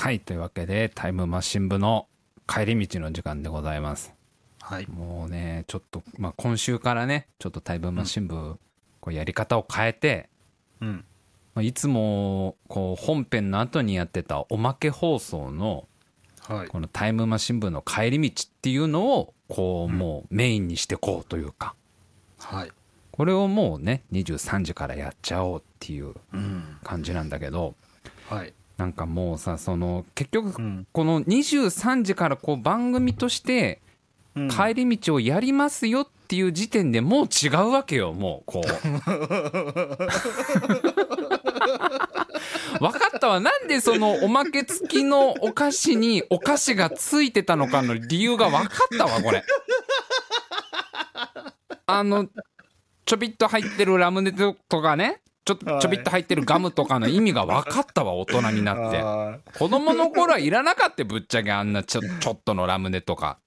はいというわけでタイムマシン部の帰り道の時間でございますはい。もうねちょっと、まあ、今週からねちょっとタイムマシン部、こうやり方を変えて、うん。まあ、いつもこう本編の後にやってたおまけ放送のはい。このタイムマシン部の帰り道っていうのをこうもうメインにしてこうというかはい。これをもうね23時からやっちゃおうっていううん。感じなんだけどはい。なんかもうさその結局うん。この23時からこう番組としてうん。帰り道をやりますよっていう時点でもう違うわけよもうこう。分かったわ。なんでそのおまけ付きのお菓子にお菓子がついてたのかの理由が分かったわこれ。あのちょびっと入ってるラムネとかねちょっとちょびっと入ってるガムとかの意味が分かったわ大人になって。あ子供の頃はいらなかったよぶっちゃけあんなちょちょっとのラムネとか。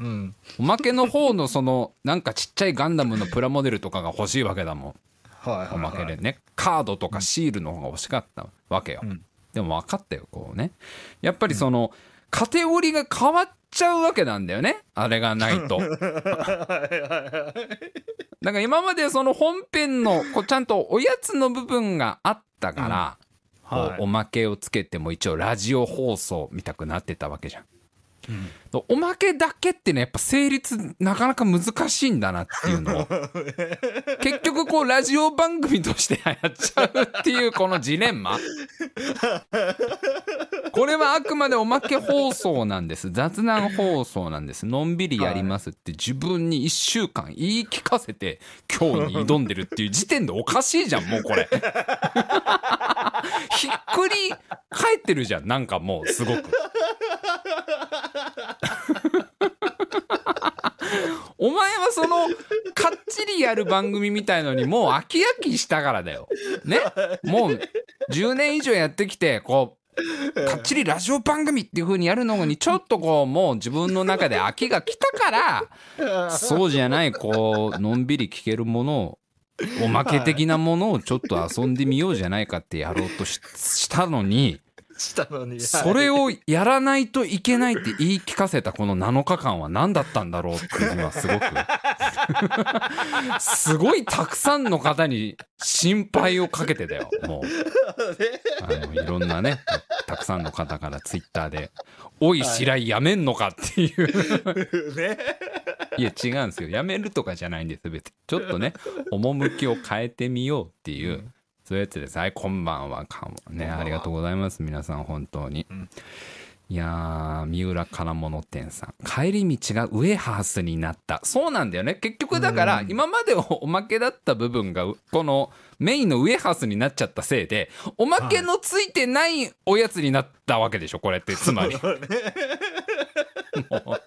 ーうん。おまけの方のそのなんかちっちゃいガンダムのプラモデルとかが欲しいわけだもん。はいはい、はい。おまけでね。カードとかシールの方が欲しかったわけよ、うん。でも分かったよこうね。やっぱりその、カテゴリーが変わっちゃうわけなんだよね。あれがないと。だから今までその本編のこうちゃんとおやつの部分があったから、こうはい。おまけをつけても一応ラジオ放送見たくなってたわけじゃんうん。おまけだけってねやっぱ成立なかなか難しいんだなっていうのを。結局こうラジオ番組としてやっちゃうっていうこのジレンマ。これはあくまでおまけ放送なんです。雑談放送なんです。のんびりやりますって自分に1週間言い聞かせて今日に挑んでるっていう時点でおかしいじゃんもうこれ。ひっくり返ってるじゃんなんかもうすごくお前はその かっちりやる番組みたいのにもう飽き飽きしたからだよ。ね？もう10年以上やってきてこうかっちりラジオ番組っていう風にやるのにちょっとこうもう自分の中で飽きが来たからそうじゃないこうのんびり聞けるものをおまけ的なものをちょっと遊んでみようじゃないかってやろうとししたのに。したのに。それをやらないといけないって言い聞かせたこの7日間は何だったんだろうっていうのはすごく。すごいたくさんの方に心配をかけてたよもう。あのいろんなねたくさんの方からツイッターで「おい白井やめんのか」っていう。ね。いや違うんですよ。やめるとかじゃないんです別に。ちょっとね趣を変えてみようっていう、そういうやつです。はいこんばんは。かもねありがとうございます。皆さん本当に、ん。いやー三浦金物店さん。帰り道がウエハースになった。そうなんだよね。結局だから今までおまけだった部分がこのメインのウエハースになっちゃったせいでおまけのついてないおやつになったわけでしょこれって。つまり。もう。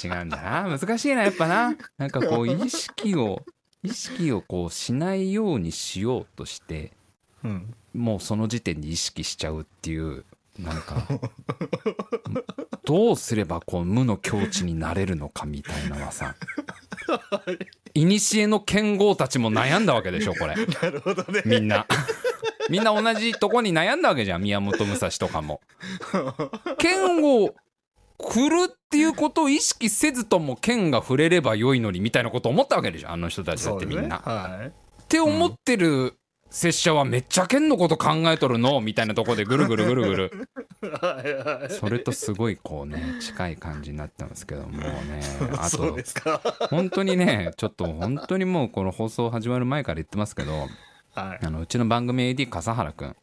違うんだな。難しいなやっぱな。なんかこう意識を意識をこうしないようにしようとしてうん。もうその時点で意識しちゃうっていうなんか どうすればこう無の境地になれるのかみたいなのはさ古の剣豪たちも悩んだわけでしょこれなるほどね。みんなみんな同じとこに悩んだわけじゃん宮本武蔵とかも剣を振るっていうことを意識せずとも剣が触れれば良いのにみたいなこと思ったわけでしょあの人たちだってみんな。はって思ってる拙者はめっちゃ剣のこと考えとるのみたいなとこでぐるぐるぐるぐる。それとすごいこうね近い感じになってますけどもうね あと。本当にねちょっと本当にもうこの放送始まる前から言ってますけどはい。あのうちの番組 AD 笠原くん。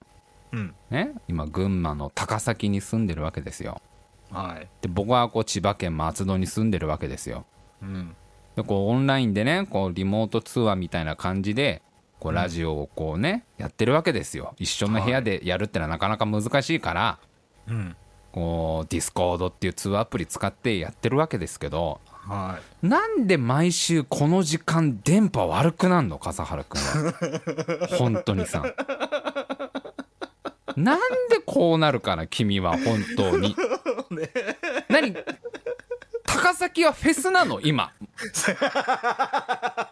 ね今群馬の高崎に住んでるわけですよはい。で僕はこう千葉県松戸に住んでるわけですよ。うん。でこうオンラインでねこうリモート通話みたいな感じでこうラジオをこうね、やってるわけですよ。一緒の部屋でやるってのはなかなか難しいから、うん。こう Discord っていう通話アプリ使ってやってるわけですけどはなんで毎週この時間電波悪くなんの？笠原くんは。本当にさなんでこうなるかな君は本当に。何？高崎はフェスなの？今。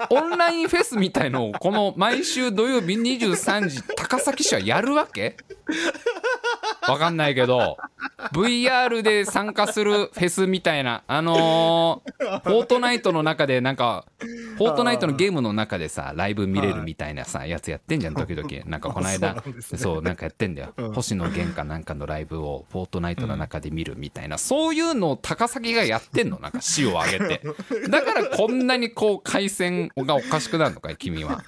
オンラインフェスみたいのをこの毎週土曜日23時高崎市はやるわけ？わかんないけど。VR で参加するフェスみたいな。あのーフォートナイトの中でなんかフォートナイトのゲームの中でさライブ見れるみたいなさやつやってんじゃん時々。なんかこの間そうね。そうなんかやってんだよ。うん。星野源かなんかのライブをフォートナイトの中で見るみたいな。そういうのを高崎がやってんの？なんか市を上げて。だからこんなにこう回線がおかしくなるのかい君は。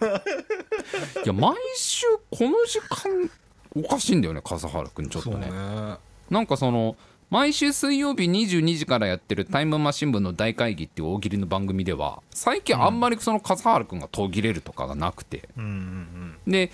いや毎週この時間おかしいんだよね笠原君ちょっとね。なんかその毎週水曜日22時からやってるタイムマシン部の大会議っていう大喜利の番組では最近あんまりその笠原君が途切れるとかがなくて。で、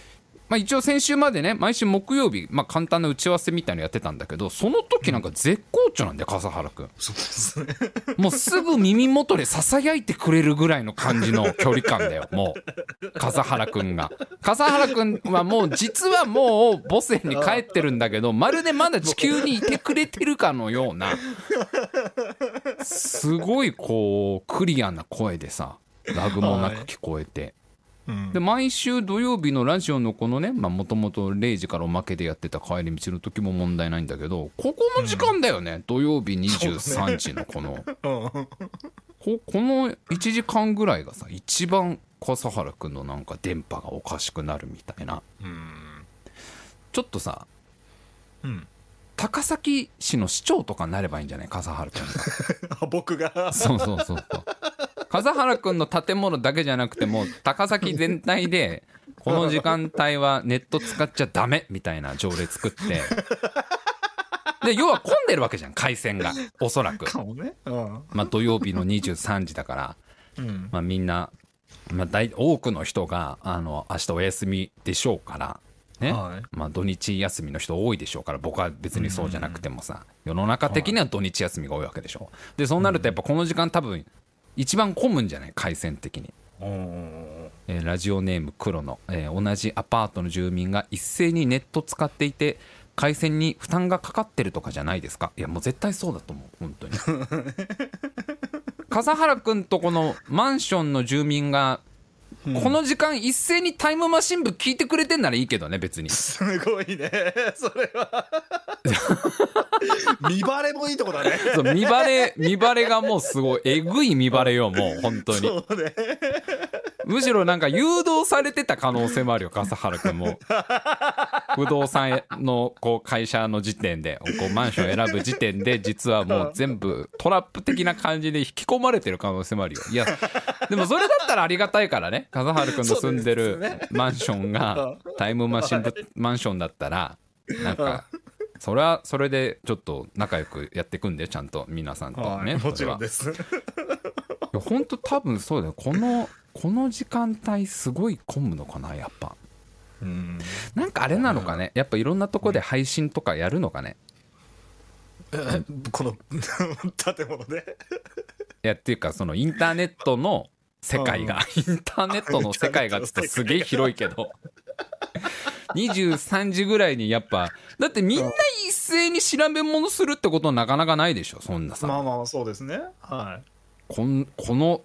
まあ、一応先週までね毎週木曜日、まあ、簡単な打ち合わせみたいのやってたんだけどその時なんか絶好調なんだよ笠原君。そうですね。もうすぐ耳元でささやいてくれるぐらいの感じの距離感だよもう。笠原くんが。笠原くんはもう実はもう母性に帰ってるんだけどまるでまだ地球にいてくれてるかのようなすごいこうクリアな声でさラグもなく聞こえて。うん。で毎週土曜日のラジオのこのねもともと0時からおまけでやってた帰り道の時も問題ないんだけどここの時間だよね、土曜日23時のこの。うんここの1時間ぐらいがさ一番笠原君のなんか電波がおかしくなるみたいな。うん。ちょっとさうん高崎市の市長とかになればいいんじゃない？笠原君が。あ僕が？そうそうそうそう。笠原君の建物だけじゃなくてもう高崎全体でこの時間帯はネット使っちゃダメみたいな条例作って。で要は混んでるわけじゃん回線が。おそらく、かもね。うん。まあ、土曜日の23時だから。うん。まあ、みんな、まあ、大多くの人があの明日お休みでしょうから、ね。はい。まあ、土日休みの人多いでしょうから僕は別にそうじゃなくてもさ世の中的には土日休みが多いわけでしょでそうなるとやっぱこの時間多分一番混むんじゃない？回線的に。うんえーラジオネーム黒の、えー同じアパートの住民が一斉にネット使っていて回線に負担がかかってるとかじゃないですか？いやもう絶対そうだと思う本当に。笠原君とこのマンションの住民がこの時間一斉にタイムマシン部聞いてくれてんならいいけどね別に。すごいね。それは。見バレもいいとこだね。そう見バレ見バレがもうすごいえぐい見バレよもう本当に。そうね。むしろなんか誘導されてた可能性もあるよ笠原君も 不動産のこう会社の時点でこうマンション選ぶ時点で実はもう全部トラップ的な感じで引き込まれてる可能性もあるよ。いやでもそれだったらありがたいからね笠原君の住んでるマンションがタイムマシン部マンションだったらなんかそれはそれでちょっと仲良くやっていくんでちゃんと皆さんとね、はいもちろんそです。いや本当多分そうだよ。このこの時間帯すごい混むのかなやっぱうん。なんかあれなのかね？やっぱいろんなとこで配信とかやるのかね？この 建物で？いやっていうかそのインターネットの世界が。インターネットの世界がちょっとすげえ広いけど。23時ぐらいにやっぱだってみんな一斉に調べ物するってことなかなかないでしょ？そんなさ、まあまあそうですね。はい。こんこの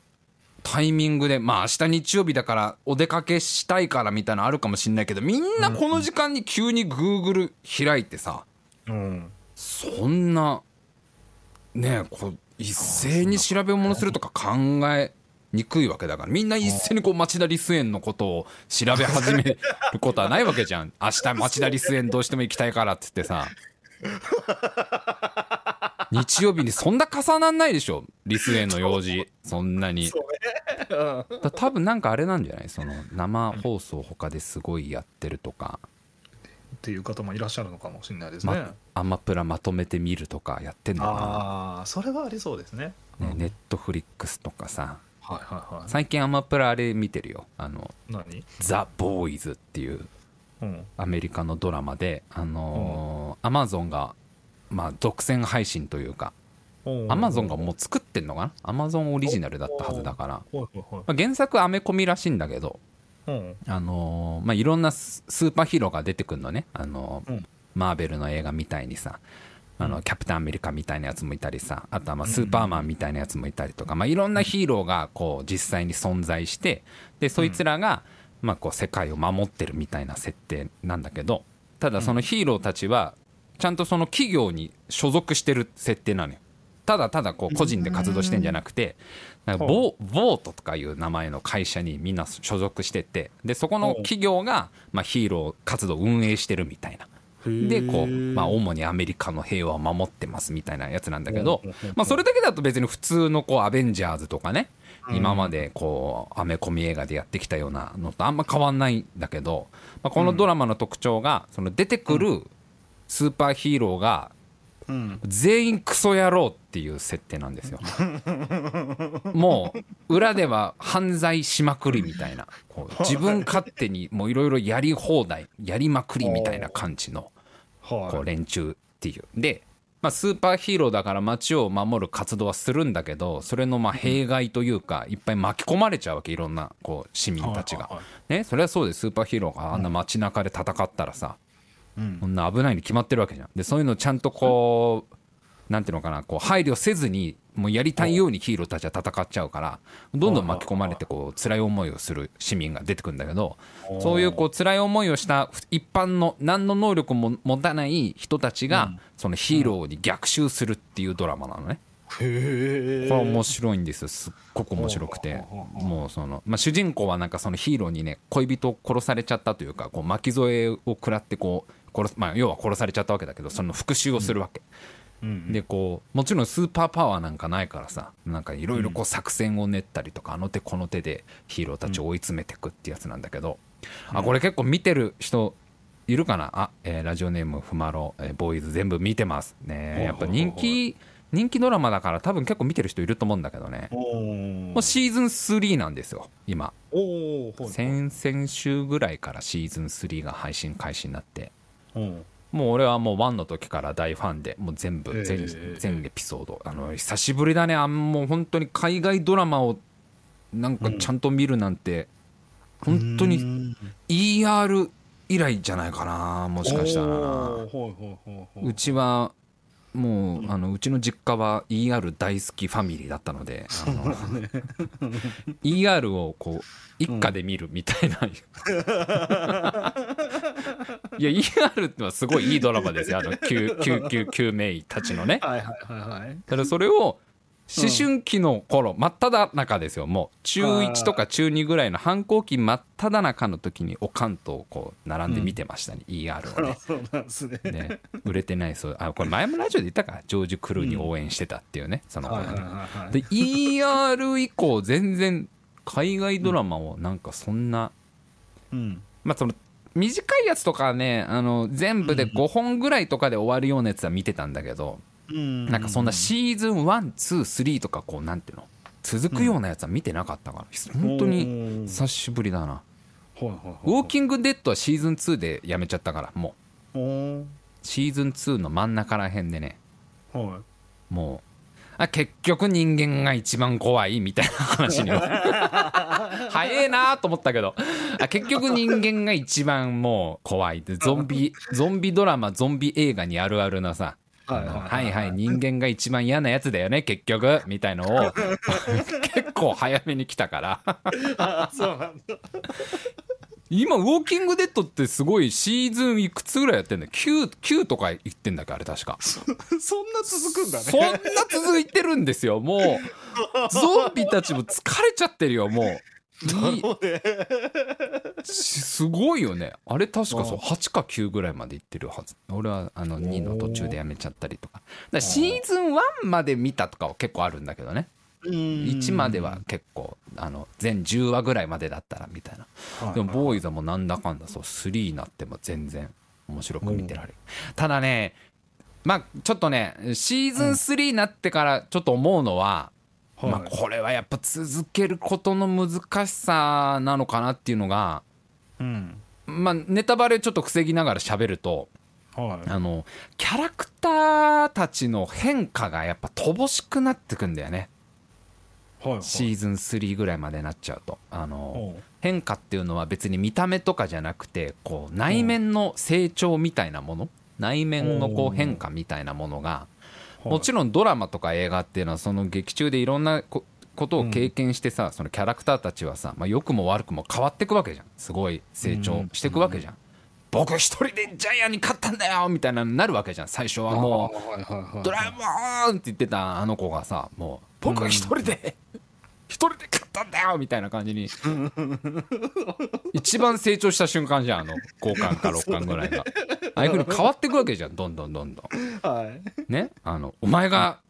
タイミングでまあ明日日曜日だからお出かけしたいからみたいなのあるかもしんないけどみんなこの時間に急に Google 開いてさうん。そんなねえこう一斉に調べ物するとか考えにくいわけだからみんな一斉にこう町田リス園のことを調べ始めることはないわけじゃん。明日町田リス園どうしても行きたいからって言ってさ日曜日にそんな重なんないでしょ。リス園の用事。そんなに。だ多分なんかあれなんじゃない？その生放送他ですごいやってるとか、っていう方もいらっしゃるのかもしれないですね、ま、アマプラまとめて見るとかやってんのかああそれはありそうですね。な、ね、ネットフリックスとかさ。はいはいはい。最近アマプラあれ見てるよ。あの何「ザ・ボーイズ」っていううん。アメリカのドラマであのーアマゾンがまあ独占配信というかアマゾンがもう作ってんのかな？アマゾンオリジナルだったはずだから、まあ、原作アメコミらしいんだけどうん。あのーまあいろんなススーパーヒーローが出てくるのね。あのーうん。マーベルの映画みたいにさあのキャプテンアメリカみたいなやつもいたりさあとはまあスーパーマンみたいなやつもいたりとか、まあ、いろんなヒーローがこう実際に存在してでそいつらがまあこう世界を守ってるみたいな設定なんだけどただそのヒーローたちはちゃんとその企業に所属してる設定なのよ。ただただこう個人で活動してんじゃなくてなんかボボートとかいう名前の会社にみんな所属しててでそこの企業がまあヒーロー活動を運営してるみたいな。でこう、まあ、主にアメリカの平和を守ってますみたいなやつなんだけど、まあ、それだけだと別に普通のこうアベンジャーズとかね今までこうアメコミ映画でやってきたようなのとあんま変わんないんだけど、まあ、このドラマの特徴がその出てくるスーパーヒーローがうん全員クソ野郎っていう設定なんですよ。もう裏では犯罪しまくりみたいな。こう自分勝手にもういろいろやり放題やりまくりみたいな感じのこはう連中っていう。で、まあ、スーパーヒーローだから街を守る活動はするんだけどそれのまあ弊害というかいっぱい巻き込まれちゃうわけいろんなこう市民たちが。ねそれはそうです。スーパーヒーローがあんな街中で戦ったらさうんこん。な危ないに決まってるわけじゃん。でそういうのをちゃんとこうなんていうのかなこう配慮せずにもうやりたいようにヒーローたちは戦っちゃうからどんどん巻き込まれてこう辛い思いをする市民が出てくるんだけどそういうこう辛い思いをした一般の何の能力も持たない人たちがそのヒーローに逆襲するっていうドラマなのね。へえこれは面白いんですよ。すっごく面白くて。もうその、まあ、主人公はなんかそのヒーローにね恋人を殺されちゃったというかこう巻き添えを食らってこう殺す、まあ、要は殺されちゃったわけだけどその復讐をするわけ、うん。でこうもちろんスーパーパワーなんかないからさなんかいろいろこう作戦を練ったりとかあの手この手でヒーローたちを追い詰めていくってやつなんだけど、あこれ結構見てる人いるかな？あ、えーラジオネームふまろ、えーボーイズ全部見てます。ねやっぱ人気人気ドラマだから多分結構見てる人いると思うんだけどね。おもうシーズン3なんですよ今。先々週ぐらいからシーズン3が配信開始になって。うんもう俺はもう1の時から大ファンでもう全部全,、ええ全エピソード。あの久しぶりだね。あんもう本当に海外ドラマをなんかちゃんと見るなんて、本当に ER 以来じゃないかなもしかしたらうちはもうあのうちの実家は ER 大好きファミリーだったのであの ER をこう一家で見るみたいな、いや ER ってのはすごいいいドラマですよ。あの 救救急救命医たちのね。はいはいはいはい。ただそれを思春期の頃真っ只中ですよ。もう中1とか中2ぐらいの反抗期真っ只中の時におかんとこう並んで見てましたね、ER をね。そうなんですね。ね、売れてないそう。あこれ前もラジオで言ったか？ジョージ・クルーに応援してたっていうね、その子がね、はいはいはいはいで ER 以降全然海外ドラマをなんかそんな、うん。まあその短いやつとかねあの全部で5本ぐらいとかで終わるようなやつは見てたんだけど、なんかそんなシーズン123とかこうなんていうの続くようなやつは見てなかったから本当に久しぶりだな。ウォーキングデッドはシーズン2でやめちゃったからもう。シーズン2の真ん中らへんでね。はもうあ結局人間が一番怖いみたいな話には。早えなと思ったけど。あ結局人間が一番もう怖いって。ゾンビゾンビドラマゾンビ映画にあるあるなさ。はいはいはいはい。はい人間が一番嫌なやつだよね結局。みたいのを 結構早めに来たから。そうなんだ今ウォーキングデッドってすごいシーズンいくつぐらいやってんだよ。9, 9とか言ってんだっけあれ確か。そんな続くんだね。そんな続いてるんですよもう。ゾンビたちも疲れちゃってるよもう。すごいよね。あれ確かそう8か9ぐらいまでいってるはず。俺はあの2の途中でやめちゃったりとか。だからシーズン1まで見たとかは結構あるんだけどね1までは結構あの全10話ぐらいまでだったらみたいな。でもボーイズはもうなんだかんだそう3になっても全然面白く見てられる。ただねまあちょっとねシーズン3になってからちょっと思うのは、はい。まあこれはやっぱ続けることの難しさなのかなっていうのがうん。まあネタバレちょっと防ぎながら喋るとはい。あのキャラクターたちの変化がやっぱ乏しくなってくんだよねシーズン3ぐらいまでなっちゃうと。あの変化っていうのは別に見た目とかじゃなくてこう内面の成長みたいなもの？内面のこう変化みたいなものがもちろんドラマとか映画っていうのはその劇中でいろんなこことを経験してさそのキャラクターたちはさまあ良くも悪くも変わっていくわけじゃん。すごい成長していくわけじゃん。僕一人でジャイアンに勝ったんだよみたいなのになるわけじゃん。最初はもう「ドラえもん!」って言ってたあの子がさもう「僕一人で 一人で勝ったんだよ!」みたいな感じに。一番成長した瞬間じゃんあの5巻か 6巻ぐらいが。ああいうふうに変わっていくわけじゃんどんどんどんどん。はい。ね？あのお前が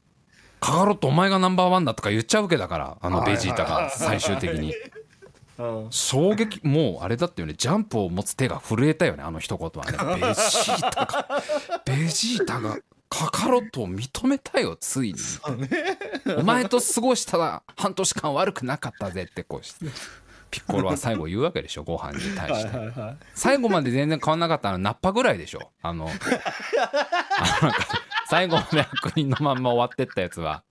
カカロットお前がナンバーワンだとか言っちゃうわけだからあのベジータが最終的に。うん。衝撃もうあれだったよね。ジャンプを持つ手が震えたよねあの一言はね。ベジータが。ベジータがカカロットを認めたよついに。お前と過ごした半年間悪くなかったぜってこうしてピッコロは最後言うわけでしょご飯に対はいして。はいはい最後まで全然変わんなかったのはナッパぐらいでしょ。あの最後まで悪人のまんま終わってったやつは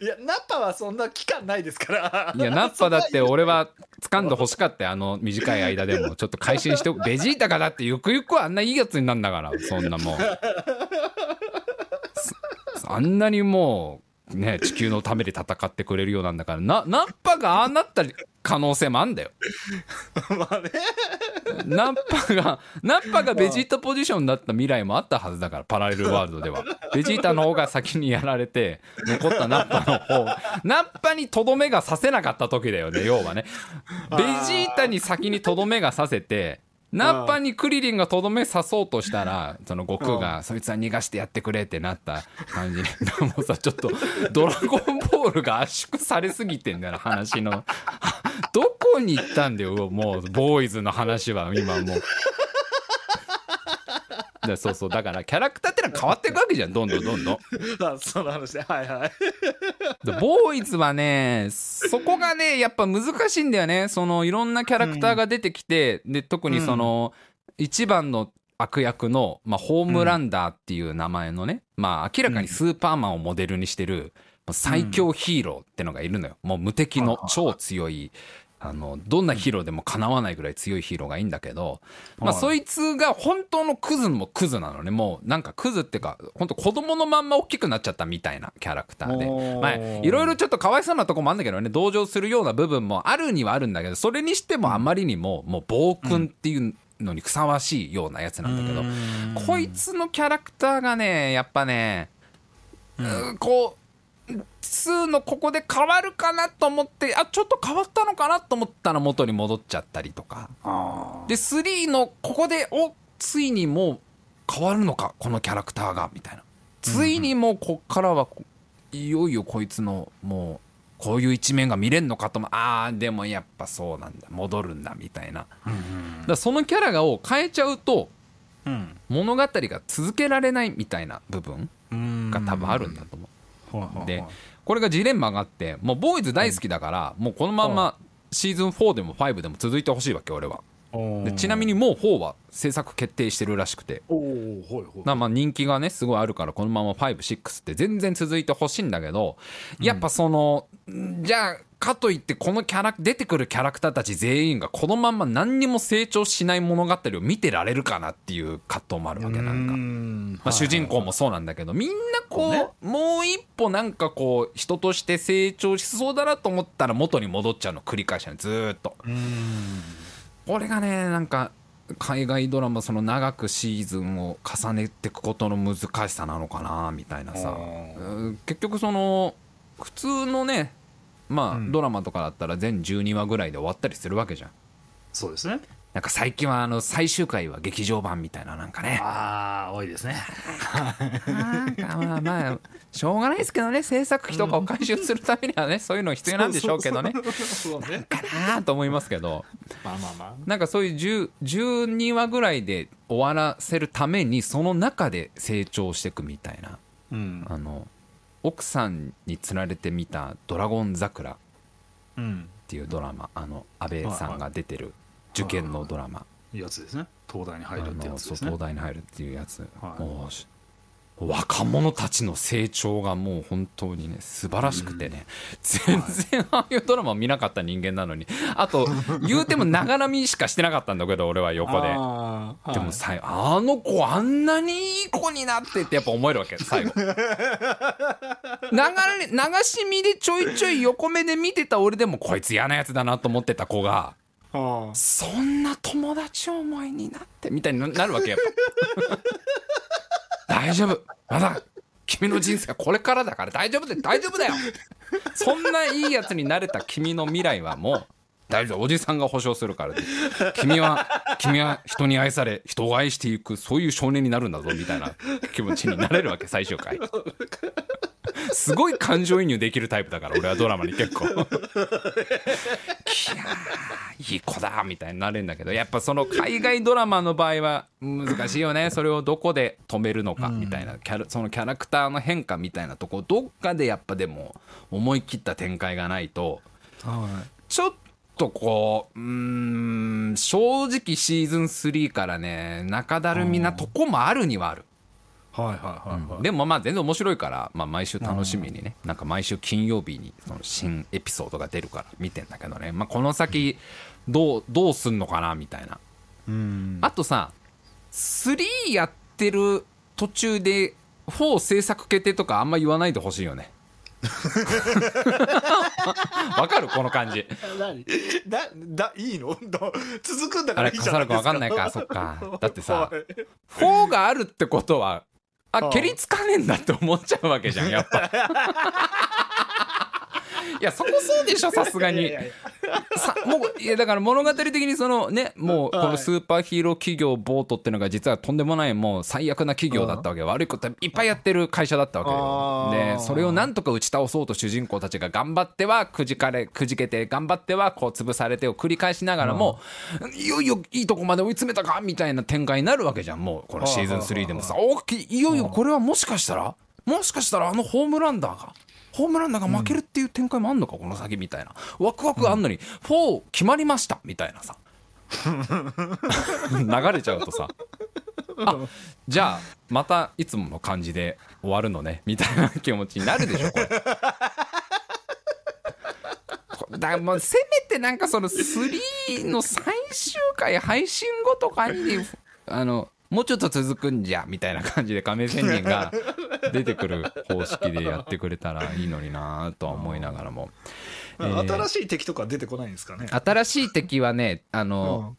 いやナッパはそんな期間ないですから。いやナッパだって 俺は掴んで欲しかった。よあの短い間でも。ちょっと改心して ベジータがだってゆくゆくはあんないいやつになんだから。そんなもう そあんなにもうね地球のために戦ってくれるようなんだからなナッパがああなった可能性もあんだよ。まあね。ナッパがナッパがベジータポジションだった未来もあったはずだからパラレルワールドでは。ベジータの方が先にやられて残ったナッパの方。ナッパにとどめがさせなかった時だよね要はね。ベジータに先にとどめがさせてナッパにクリリンがとどめ刺そうとしたらその悟空がそいつは逃がしてやってくれってなった感じ。にもうさちょっと「ドラゴンボール」が圧縮されすぎてんだよな話の。どこに行ったんだよもうボーイズの話は今もう。でそうそうだからキャラクターってのは変わっていくわけじゃんどんどんどんどん。あその話ではいはい。でボーイズはねそこがねやっぱ難しいんだよね。そのいろんなキャラクターが出てきて、で特にその、一番の悪役の、まあ、ホームランダーっていう名前のね、まあ明らかにスーパーマンをモデルにしてる最強ヒーローってのがいるのよ。もう無敵の超強いあのどんなヒーローでもかなわないぐらい強いヒーローがいいんだけど、まあ、はいそいつが本当のクズもクズなのね。もうなんかクズっていうか本当子供のまんま大きくなっちゃったみたいなキャラクターで。まあいろいろちょっとかわいそうなとこもあるんだけどね同情するような部分もあるにはあるんだけどそれにしてもあまりにももう暴君っていうのにふさわしいようなやつなんだけど、こいつのキャラクターがねやっぱね、うん。こう2のここで変わるかなと思ってあちょっと変わったのかなと思ったら元に戻っちゃったりとか。あで3のここでおついにもう変わるのかこのキャラクターがみたいな。ついにもうこっからはこいよいよこいつのもうこういう一面が見れんのかともあーでもやっぱそうなんだ戻るんだみたいな。だそのキャラを変えちゃうとうん。物語が続けられないみたいな部分うん。が多分あるんだと思う。でこれがジレンマがあってもうボーイズ大好きだから、もうこのまんまシーズン4でも5でも続いてほしいわけ俺は。でちなみににもう4は制作決定してるらしくて。まあ人気がねすごいあるからこのまま56って全然続いてほしいんだけどやっぱその、んじゃあかといってこのキャラ出てくるキャラクターたち全員がこのまんま何にも成長しない物語を見てられるかなっていう葛藤もあるわけなんか。ん。まあ、主人公もそうなんだけどみんなこうもう一歩なんかこう人として成長しそうだなと思ったら元に戻っちゃうの繰り返しなのずーっと。うん。これがねなんか海外ドラマその長くシーズンを重ねていくことの難しさなのかなみたいなさ。結局その普通のねまあ、うん。ドラマとかだったら全12話ぐらいで終わったりするわけじゃん。そうですね。なんか最近はあの最終回は劇場版みたいななんかね。ああ多いですね。なんかまあまあしょうがないですけどね。制作費とかを回収するためにはねそういうの必要なんでしょうけどね。そうねかなと思いますけど。まあまあまあ。なんかそういう10 12話ぐらいで終わらせるためにその中で成長していくみたいな。うん。あの奥さんにつられて見た「ドラゴン桜」っうん。ていうドラマあの安倍さんが出てる受験のドラマ。やつですね。東大にあ入るってやつですね。東大に入るっていうやつ、はい若者たちの成長がもう本当にね素晴らしくてね、全然ああいうドラマ見なかった人間なのに。あと言うてもながら見しかしてなかったんだけど俺は横で。でもさあの子あんなにいい子になってってやっぱ思えるわけ最後。流れ流し見でちょいちょい横目で見てた俺でもこいつ嫌なやつだなと思ってた子があそんな友達思いになってみたいにななるわけやっぱ大丈夫。まだ君の人生はこれからだから大丈夫で大丈夫だよ。そんないいやつになれた君の未来はもう大丈夫おじさんが保証するから。君は君は人に愛され人を愛していくそういう少年になるんだぞみたいな気持ちになれるわけ最終回。すごい感情移入できるタイプだから俺はドラマに結構。いやーいい子だみたいになれるんだけどやっぱその海外ドラマの場合は難しいよね。それをどこで止めるのかみたいな。キャラそのキャラクターの変化みたいなとこどっかでやっぱでも思い切った展開がないとはちょっとこううーん正直シーズン3からね中だるみなとこもあるにはある。いはいはいはいはい。でもまあ全然面白いから、まあ、毎週楽しみにね、なんか毎週金曜日にその新エピソードが出るから見てんだけどね、まあ、この先どうどうすんのかなみたいな。うん。あとさ3やってる途中で4制作決定とかあんま言わないでほしいよね わかるこの感じ。何？だだいいの？だ続くんだかあらいいじゃないですか。れ笠原君わかんないか そっか。だってさはい4があるってことはあ蹴りつかねえんだって思っちゃうわけじゃんやっぱいやそこそうでしょさすがに。さもういやだから物語的にそのねもうこのスーパーヒーロー企業ボートっていうのが実はとんでもないもう最悪な企業だったわけよ。悪いこといっぱいやってる会社だったわけでそれをなんとか打ち倒そうと主人公たちが頑張ってはくじかれくじけて頑張ってはこう潰されてを繰り返しながらもいよいよいいとこまで追い詰めたかみたいな展開になるわけじゃんもうこのシーズン3でもさ。おきいよいよこれはもしかしたらもしかしたらあのホームランダーがホームランダーが負けるっていう展開もあんのかこの先みたいな。ワクワクあんのに4決まりましたみたいなさ。流れちゃうとさ。あじゃあまたいつもの感じで終わるのねみたいな気持ちになるでしょこれ。だからもうせめてなんかその3の最終回配信後とかにあのもうちょっと続くんじゃみたいな感じで亀仙人が出てくる方式でやってくれたらいいのになとは思いながらも、えー。新しい敵とか出てこないんですかね。新しい敵はねあの、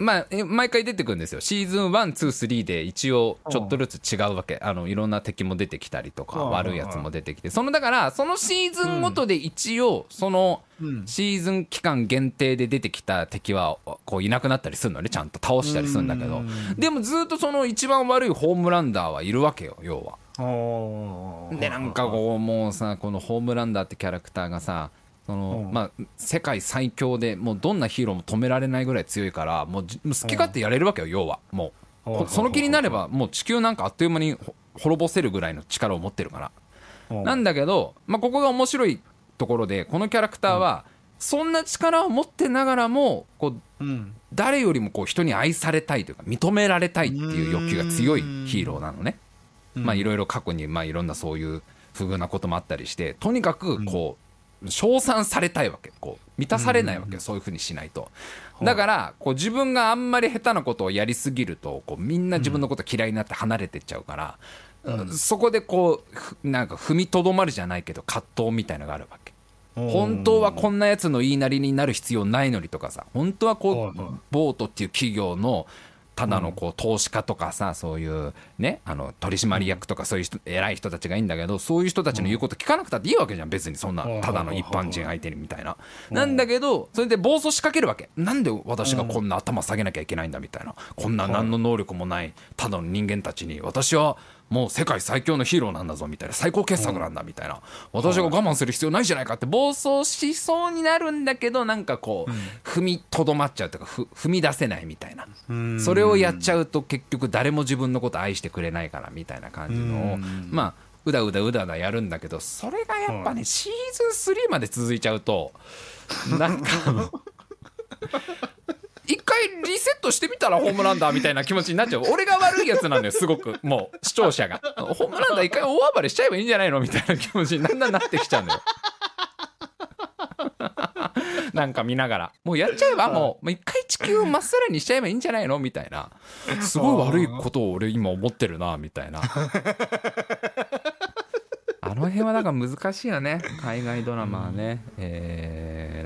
まあ、え毎回出てくるんですよ。シーズン123で一応ちょっとずつ違うわけ。あのいろんな敵も出てきたりとかうん。悪いやつも出てきて。そのだからそのシーズンごとで一応そのうん。シーズン期間限定で出てきた敵はこういなくなったりするのね。ちゃんと倒したりするんだけど。うん。でもずっとその一番悪いホームランダーはいるわけよ要は。でなんかこうもうさこのホームランダーってキャラクターがさそのうん。まあ世界最強でもうどんなヒーローも止められないぐらい強いからもう好き勝手やれるわけよ要は。もうその気になればもう地球なんかあっという間にほ滅ぼせるぐらいの力を持ってるから。うん。なんだけど、まあ、ここが面白いところでこのキャラクターはそんな力を持ってながらもこううん。誰よりもこう人に愛されたいというか認められたいっていう欲求が強いヒーローなのね。まあいろいろ過去にまあいろんなそういう不遇なこともあったりしてとにかくこう称賛されたいわけ。こう満たされないわけよそういうふうにしないと。だからこう自分があんまり下手なことをやりすぎるとこうみんな自分のこと嫌いになって離れてっちゃうから、そこでこうふなんか踏みとどまるじゃないけど葛藤みたいのがあるわけ。本当はこんなやつの言いなりになる必要ないのにとかさ本当はこうボートっていう企業のただのこう投資家とかさそういうねあの取締役とかそういう人偉い人たちがいいんだけどそういう人たちの言うこと聞かなくたっていいわけじゃん別にそんなただの一般人相手にみたいな。なんだけどそれで暴走しかけるわけ。なんで私がこんな頭下げなきゃいけないんだみたいな。こんな何の能力もないただの人間たちに私はもう世界最強のヒーローなんだぞみたいな。最高傑作なんだみたいな。私が我慢する必要ないじゃないかって暴走しそうになるんだけどなんかこう踏みとどまっちゃうとかふ踏み出せないみたいな。うん。それをやっちゃうと結局誰も自分のこと愛してくれないからみたいな感じのをうん。まあうだうだうだうだやるんだけどそれがやっぱねシーズン3まで続いちゃうとなんか 一回リセットしてみたらホームランダーみたいな気持ちになっちゃう。俺が悪いやつなんだよすごく。もう視聴者が。ホームランダー一回大暴れしちゃえばいいんじゃないのみたいな気持ちにだんだんなってきちゃうんだよ。なんか見ながらもうやっちゃえばもう一回地球をまっさらにしちゃえばいいんじゃないのみたいな。すごい悪いことを俺今思ってるなみたいな。あの辺はだから難しいよね。海外ドラマはね、えーえー。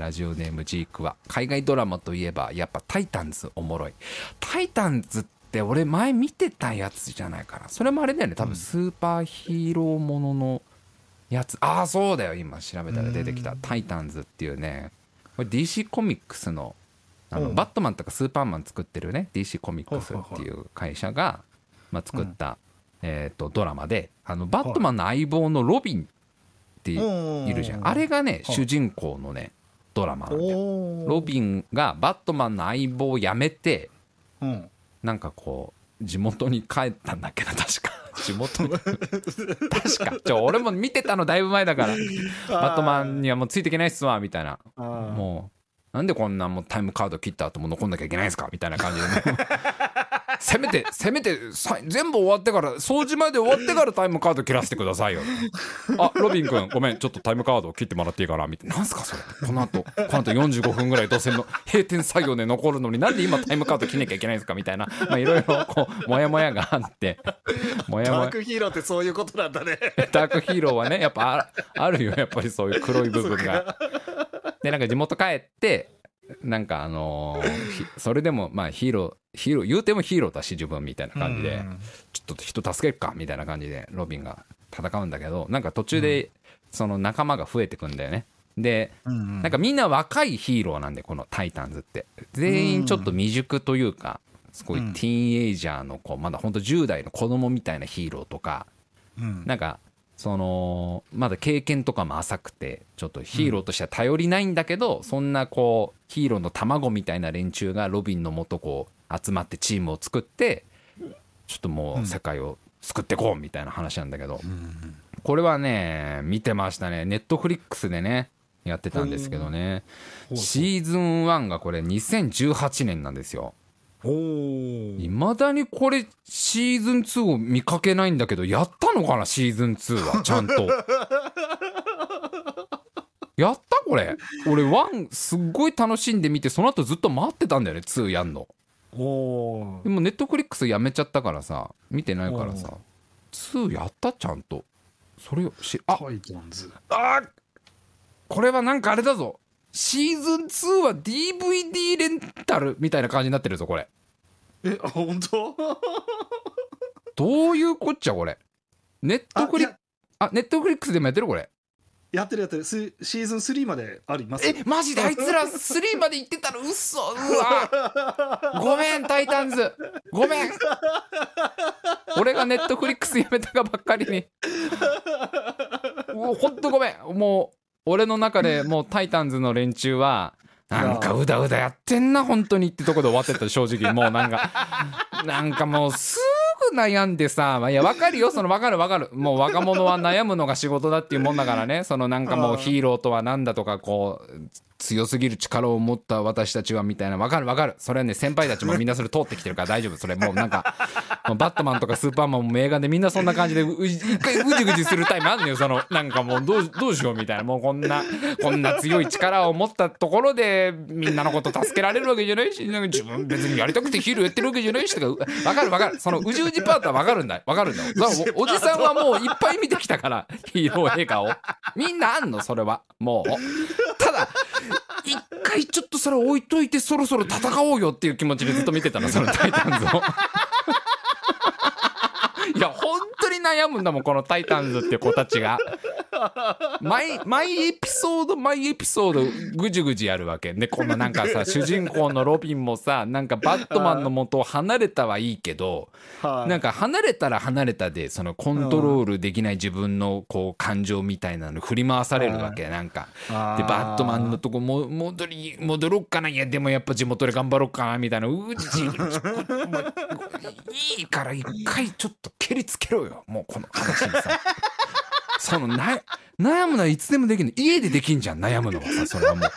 ラジオネームジークは海外ドラマといえばやっぱ「タイタンズ」おもろい「タイタンズ」って俺前見てたやつじゃないかな。それもあれだよね。多分スーパーヒーローもののやつ、ああそうだよ。今調べたら出てきた「タイタンズ」っていうね。これ DC コミックスのあのうん。バットマンとかスーパーマン作ってるね。DC コミックスっていう会社が、まあ、作った、えー、とドラマであのバットマンの相棒のロビンっているじゃん。あれがねはい。主人公のねドラマなんだよおロビンがバットマンの相棒を辞めてうん。なんかこう地元に帰ったんだっけな 確か。地元に。確か。ちょ俺も見てたのだいぶ前だから。バットマンにはもうついていけないっすわみたいな。ももうなんでこんなもうタイムカード切った後も残んなきゃいけないんですかみたいな感じで せめてせめてさ全部終わってから掃除まで終わってからタイムカード切らせてくださいよ。あロビン君ごめんちょっとタイムカード切ってもらっていいかなみたいな。なんすかそれ。この後この後45分ぐらい土線の閉店作業で残るのに。なんで今タイムカード切んなきゃいけないんですかみたいな。まあいろいろこうモヤモヤがあって。モヤモヤダークヒーローってそういうことなんだね。ダークヒーローはねやっぱああるよやっぱりそういう黒い部分が。でなんか地元帰ってなんかあのーひそれでもまあヒーローヒーロー言うてもヒーローだし自分みたいな感じで、うん。ちょっと人助けるかみたいな感じでロビンが戦うんだけどなんか途中でその仲間が増えてくんだよね。でうんなんかみんな若いヒーローなんでこの「タイタンズ」って。全員ちょっと未熟というかすごいティーンエイジャーの子まだほんと10代の子供みたいなヒーローとかうん。なんかそのまだ経験とかも浅くてちょっとヒーローとしては頼りないんだけど、そんなこうヒーローの卵みたいな連中がロビンのもとこう集まってチームを作ってちょっともう世界を救ってこうみたいな話なんだけど、これはね見てましたね。ネットフリックスでねやってたんですけどね。シーズン1がこれ2018年なんですよいまだにこれシーズン2を見かけないんだけどやったのかなシーズン2は ちゃんと。やったこれ。俺1すっごい楽しんで見てその後ずっと待ってたんだよね2やんの。おでもネットフリックスやめちゃったからさ見てないからさ2やったちゃんと。それをしあタイタンズ。あーこれはなんかあれだぞ。シーズン2は DVD レンタルみたいな感じになってるぞこれえあ本当？どういうこっちゃこれ？ネットフリあいや。あネットフリックスでもやってるこれ？やってるやってる。スシーズン3まであります。えマジで？あいつら3まで行ってたら嘘うわごめんタイタンズ。ごめん。俺がネットフリックスやめたがばっかりに。ほんとごめん。もう俺の中でもうタイタンズの連中はなんかうだうだやってんな本当にってとこで終わってた正直。もうなんかなんかもうすぐ悩んでさ、まあ、いや分かるよその分かる分かる。もう若者は悩むのが仕事だっていうもんだからね。そのなんかもうヒーローとはなんだとかこう強すぎる力を持った私たちはみたいな。分かる分かる。それはね先輩たちもみんなそれ通ってきてるから大丈夫。それもうなんか バットマンとかスーパーマンも映画でみんなそんな感じで一回うじぐじするタイムあんのよそのなんかもうどうどうしようみたいなもうこんなこんな強い力を持ったところでみんなのこと助けられるわけじゃないしなんか自分別にやりたくてヒーローやってるわけじゃないしとかう分かる分かるそのうじうじパートは分かるんだ分かるんだおおじさんはもういっぱい見てきたからヒーロー映画をみんなあんのそれはもうただ一回ちょっとそれ置いといてそろそろ戦おうよっていう気持ちでずっと見てたのそのタイタンズを。悩むんだもんこの「タイタンズ」って子たちが。毎毎エピソード毎エピソードぐじゅぐじやるわけ。でこのなんかさ 主人公のロビンもさなんかバットマンの元を離れたはいいけどはい。なんか離れたら離れたでそのコントロールできない自分のこう感情みたいなの振り回されるわけ。なんか。でバットマンのとこも戻り戻ろっかな。いやでもやっぱ地元で頑張ろうかなみたいな。うじいいから一回ちょっと蹴りつけろよもうこの話にさ。そのな悩むのはいつでもできる家でできんじゃん悩むのはさそれはもう。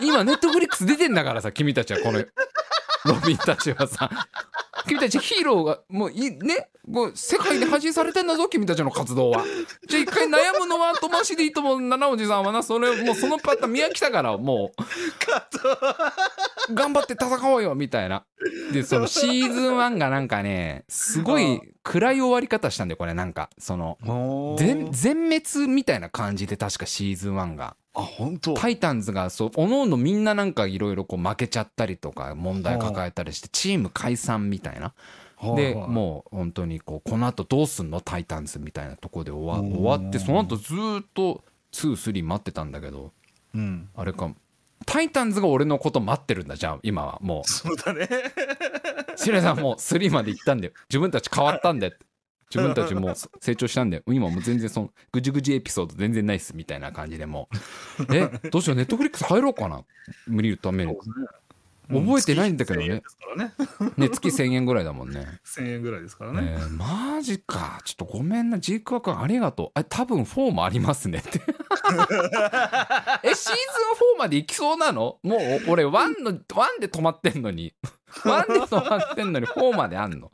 今ネットフリックス出てんだからさ君たちはこのロビンたちはさ。君たちヒーローがもういね。もう世界で発信されてんだぞ君たちの活動は。じゃあ一回悩むのは後回しでいいと思う七おじさんはなそれもうそのパターン見飽きたからもう。頑張って戦おうよみたいな。でそのシーズン1がなんかねすごい暗い終わり方したんだよこれなんか。その全滅みたいな感じで確かシーズン1があ本当。タイタンズがそうおのおのみんななんかいろいろ負けちゃったりとか問題抱えたりしてチーム解散みたいな。でもう本当にこうこの後どうすんの？タイタンズみたいなところで終わうん。終わってその後ずーっと23待ってたんだけどううん。あれかタイタンズが俺のこと待ってるんだじゃあ今はもそうだね。う シレさんもう3まで行ったんで自分たち変わったんでって自分たちもう成長したんで今もう全然そのぐじぐじエピソード全然ないっすみたいな感じでも。うえどうしようネットフリックス入ろうかな。無理言うために。覚えてないんだけどね。1000円ですからね。ね月1000円ぐらいだもんね。1000円ぐらいですからえね、ーマジか。ちょっとごめんな。ジークワ君ありがとう。え多分4もありますね。って。えシーズン4まで行きそうなの？もう俺1の1で止まってんのに 1で止まってんのに4まであんの？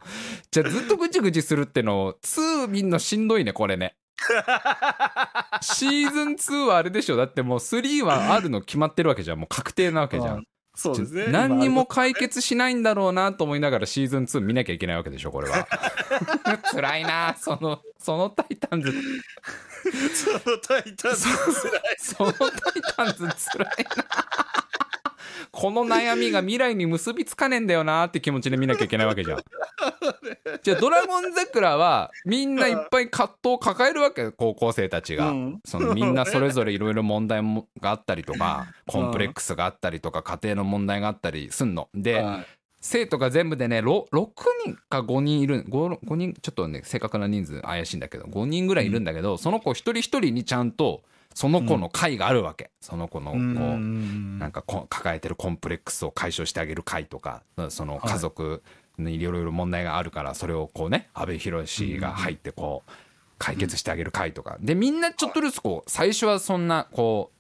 じゃあずっとぐちぐちするっての2見んのしんどいねこれね。シーズン2はあれでしょ？だってもう3はあるの決まってるわけじゃん。もう確定なわけじゃん。そうですね。何にも解決しないんだろうなと思いながらシーズン2見なきゃいけないわけでしょこれは。辛いなそのそのタイタンズ。そのタイタンズそのタイタンズ辛いなこの悩みが未来に結びつかねえんだよなって気持ちで見なきゃいけないわけじゃん。じゃあ「ドラゴン桜」はみんないっぱい葛藤を抱えるわけ高校生たちが、うん。そのみんなそれぞれいろいろ問題もがあったりとか コンプレックスがあったりとか家庭の問題があったりすんの。で、はい。生徒が全部でねろ6人か5人いる 5, 5人ちょっとね正確な人数怪しいんだけど5人ぐらいいるんだけど、その子一人一人にちゃんとその子の会があるわけ、その子のこう、うん。なんかこ抱えてるコンプレックスを解消してあげる会とかその家族にいろいろ問題があるからそれをこうね阿部寛が入ってこう解決してあげる会とか。でみんなちょっとずつこう最初はそんなこ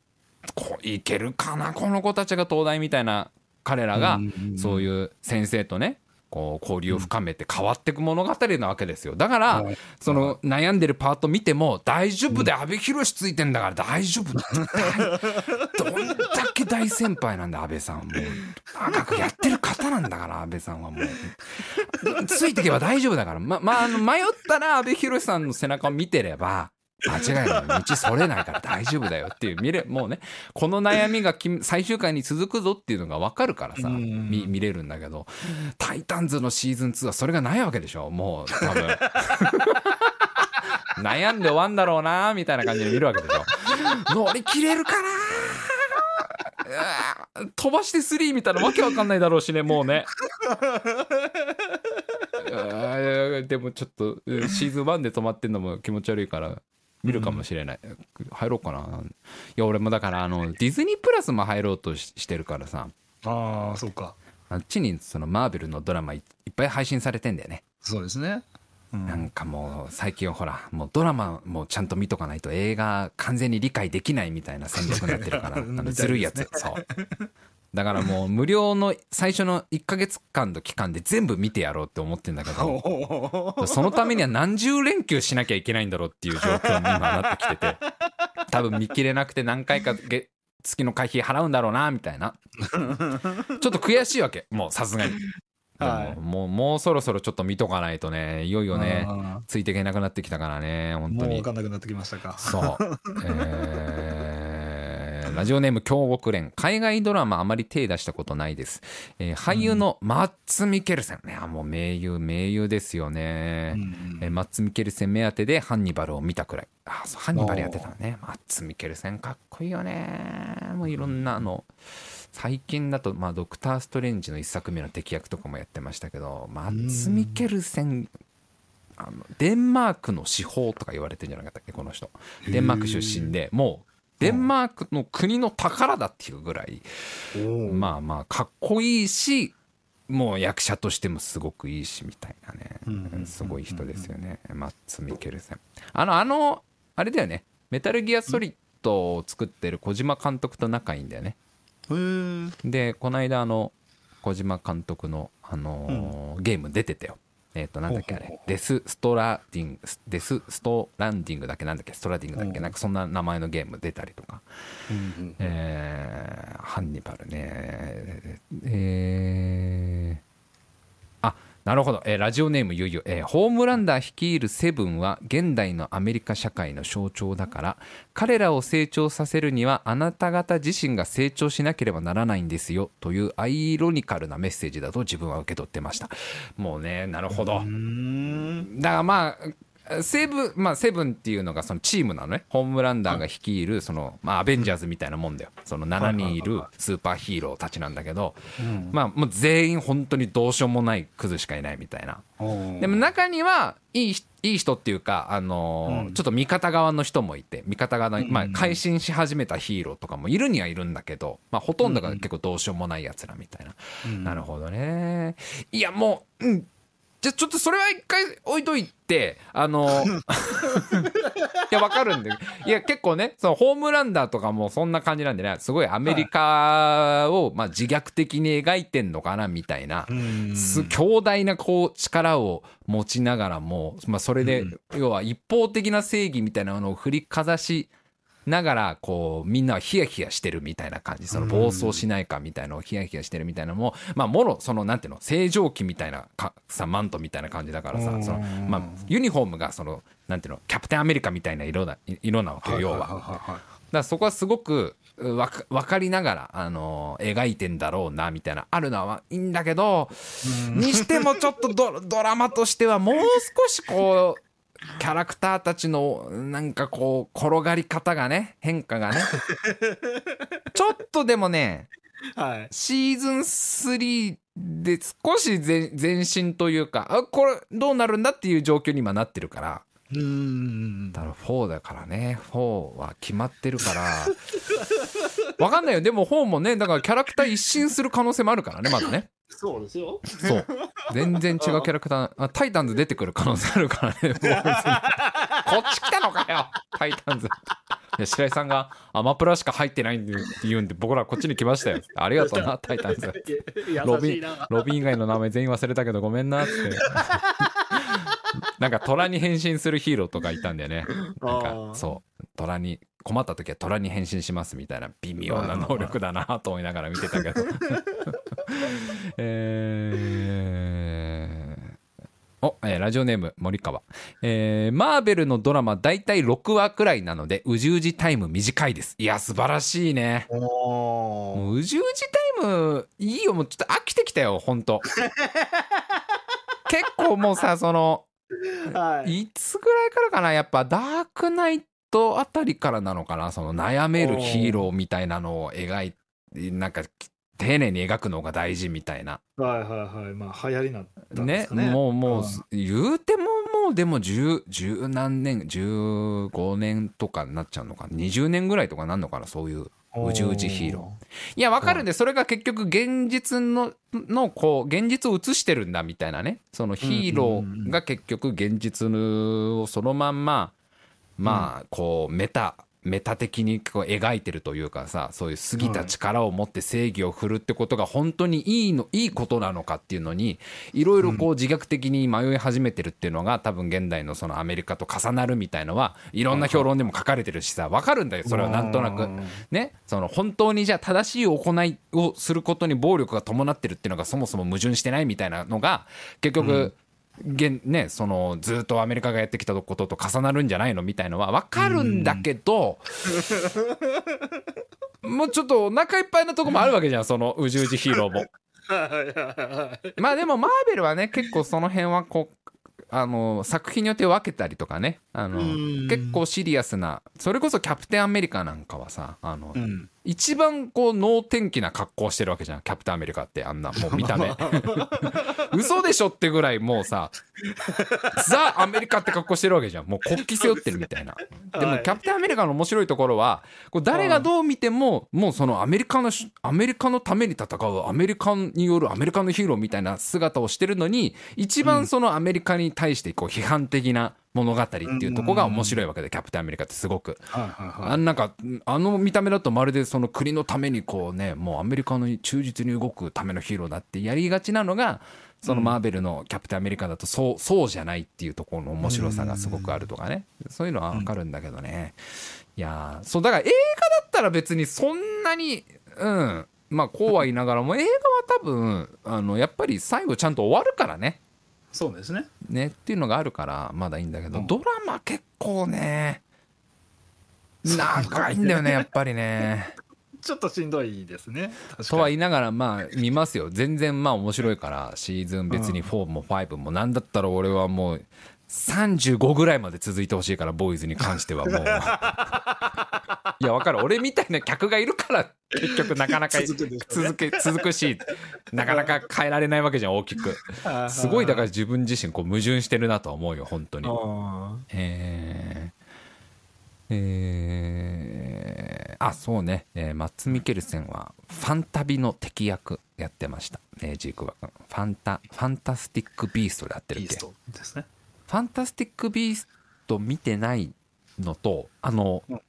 うこういけるかなこの子たちが東大みたいな彼らがそういう先生とねこう交流を深めて変わっていく物語なわけですよ。だからはい。その悩んでるパート見ても大丈夫で阿部寛ついてんだから大丈夫。どんだけ大先輩なんだ安倍さん。もう長くやってる方なんだから安倍さんはもう。ついていけば大丈夫だから。ままあ迷ったら阿部寛さんの背中を見てれば間違いない。道それないから大丈夫だよっていう。見れもうねこの悩みがき最終回に続くぞっていうのが分かるからさうん。見見れるんだけど「タイタンズ」のシーズン2はそれがないわけでしょもう多分。悩んで終わんだろうなみたいな感じで見るわけでしょ。乗り切れるかな飛ばして3見たらわけわかんないだろうしねもうね。でもちょっとうんシーズン1で止まってんのも気持ち悪いから見るかもしれない、入ろうかな。いや俺もだからあのディズニープラスも入ろうとししてるからさ。ああそうか。あっちにそのマーベルのドラマいいっぱい配信されてんだよね、そうですね、うん。なんかもう最近ほらもうドラマもちゃんと見とかないと映画完全に理解できないみたいな戦略になってるから あのずるいやつ、そう だからもう無料の最初の1ヶ月間の期間で全部見てやろうって思ってんだけどそのためには何十連休しなきゃいけないんだろうっていう状況に今なってきてて多分見切れなくて何回か月月の会費払うんだろうなみたいな。ちょっと悔しいわけもうさすがに、はい。でももうもうそろそろちょっと見とかないとねいよいよねあついていけなくなってきたからね本当に。分かんなくなってきましたか。そう、えーラジオネーム京極連海外ドラマあまり手出したことないです、えー俳優のマッツ・ミケルセン。ねあもう名優名優ですよね、うんえーマッツ・ミケルセン目当てでハンニバルを見たくらい。あそうハンニバルやってたのね。マッツ・ミケルセンかっこいいよね。もういろんなあの最近だと、まあ、ドクター・ストレンジの一作目の敵役とかもやってましたけどマッツ・ミケルセンあのデンマークの司法とか言われてるんじゃなかったっけこの人。デンマーク出身で。もうデンマークの国の宝だっていうぐらいまあまあかっこいいしもう役者としてもすごくいいしみたいなうん。ねすごい人ですよね。マッツ・ミケルセン。あのあのあれだよね。メタルギアソリッドを作ってる小島監督と仲いいんだよね。でこの間あの小島監督の、あのーゲーム出てたよえっ、となんだっけあれ。デス・ストラディングデス・ストランディングだっけなんだっけ？ストラディングだっけ？うん。なんかそんな名前のゲーム出たりとか。うんうんえーハンニバルね。えーあなるほど、えーラジオネームゆうゆう、えーホームランダー率いるセブンは現代のアメリカ社会の象徴だから彼らを成長させるにはあなた方自身が成長しなければならないんですよというアイロニカルなメッセージだと自分は受け取ってました。もうねなるほど、うーん。だからまあセブン、まあ、セブンっていうのがそのチームなのね。ホームランダーが率いるその、まあ、アベンジャーズみたいなもんだよ。その7人いるスーパーヒーローたちなんだけど、まあもう全員本当にどうしようもないクズしかいないみたいな。でも中にはいいいい人っていうか、あのーうん。ちょっと味方側の人もいて味方側の、まあうん、改心し始めたヒーローとかもいるにはいるんだけど、まあ、ほとんどが結構どうしようもないやつらみたいな、なるほどね。いやもう、うん、じゃあちょっとそれは一回置いといてあの いやわかるんで。いや結構ねそのホームランダーとかもそんな感じなんでねすごいアメリカを、まあ、自虐的に描いてんのかなみたいな、強大なこう力を持ちながらも、まあ、それで、要は一方的な正義みたいなのを振りかざしながらこうみんなはヒヤヒヤしてるみたいな感じ。その暴走しないかみたいなのをヒヤヒヤしてるみたいなのもまあもろそのなんていうの正常期みたいなかさマントみたいな感じだからさうん。その、まあ、ユニフォームがそのなんていうのキャプテンアメリカみたいな色だ色なわけよ要は。だかはらそこはすごくうわか分かりながら、あの描いてんだろうなみたいなあるのはいいんだけどにしてもちょっとドドラマとしてはもう少しこうキャラクターたちのなんかこう転がり方がね変化がね。ちょっとでもねはい。シーズン3で少し前前進というかあこれどうなるんだっていう状況に今なってるからうん。だから4だからね。4は決まってるから。わかんないよ。でも4もねだからキャラクター一新する可能性もあるからねまだね。そうですよ。そう。全然違うキャラクター あタイタンズ出てくる可能性あるからね こっち来たのかよタイタンズ。いや白井さんがアマプラしか入ってないんでって言うんで僕らこっちに来ましたよ。ありがとうなタイタンズ。ロビロビン以外の名前全員忘れたけどごめんなってなんか虎に変身するヒーローとかいたんだよね。なんかそう。虎に困った時は虎に変身しますみたいな微妙な能力だなと思いながら見てたけど。えーお、えーラジオネーム森川、えーマーベルのドラマ大体6話くらいなのでうじうじタイム短いです。いや素晴らしいね。おもううじうじタイムいいよ。もうちょっと飽きてきたよほんと。結構もうさそのはい。いつぐらいからかな？やっぱダークナイトあたりからなのかな？その悩めるヒーローみたいなのを描いてなんか丁寧に描くのが大事みたいな。はいはいはい。まあ流行りになったんでねすかね。もうもううん言うてももうでも十十何年15年とかになっちゃうのか20年ぐらいとかなんのかな？そういううじうじヒーロいやわかるんでそれが結局現実ののこう現実を映してるんだみたいなね。そのヒーローが結局現実をそのまんままあこうメタメタ的にこう描いてるというかさそういう過ぎた力を持って正義を振るってことが本当にいいのいいことなのかっていうのにいろいろこう自虐的に迷い始めてるっていうのが多分現代のそのアメリカと重なるみたいのはいろんな評論でも書かれてるしさ分かるんだよそれはなんとなく。うん。ねその本当にじゃあ正しい行いをすることに暴力が伴ってるっていうのがそもそも矛盾してないみたいなのが結局、現ね、そのずっとアメリカがやってきたことと重なるんじゃないのみたいのは分かるんだけど、もうちょっとお腹いっぱいなとこもあるわけじゃんそのうじうじヒーローも。まあでもマーベルはね結構その辺はこうあの作品によって分けたりとかね。あのうん。結構シリアスなそれこそキャプテンアメリカなんかはさあの、うん一番こう能天気な格好してるわけじゃん。キャプテンアメリカってあんな もう見た目。嘘でしょってぐらいもうさザ・アメリカって格好してるわけじゃん。もう国旗背負ってるみたいな。でもはい。キャプテンアメリカの面白いところはこう誰がどう見てももうそのアメリカのしアメリカのために戦うアメリカによるアメリカのヒーローみたいな姿をしてるのに一番そのアメリカに対してこう批判的な物語っていうとこが面白いわけでキャプテンアメリカってすごく。あんなんかあの見た目だとまるでその国のためにこうねもうアメリカの忠実に動くためのヒーローだってやりがちなのがそのマーベルのキャプテンアメリカだとそうそうじゃないっていうところの面白さがすごくあるとかね。そういうのはわかるんだけどね。いやーそうだから映画だったら別にそんなにうん。まあこうは言いながらも映画は多分あのやっぱり最後ちゃんと終わるからねそうですね。ねっていうのがあるからまだいいんだけど、うん。ドラマ結構ね長いんだよね やっぱりね。ちょっとしんどいですね。とは言いながらまあ見ますよ。全然まあ面白いからシーズン別に4も5もなんだったら俺はもう35ぐらいまで続いてほしいからボーイズに関してはもう。いやわかる。俺みたいな客がいるから結局なかなか続け続くしなかなか変えられないわけじゃん大きく。すごいだから自分自身こう矛盾してるなとは思うよ本当に。あえー。えー。あそうね、えーマッツ・ミケルセンはファンタビの敵役やってました、えージークバ君。ファンタファンタスティック・ビーストでやってるっけ？ーイーストですねファンタスティック・ビースト見てないのとあの、うん。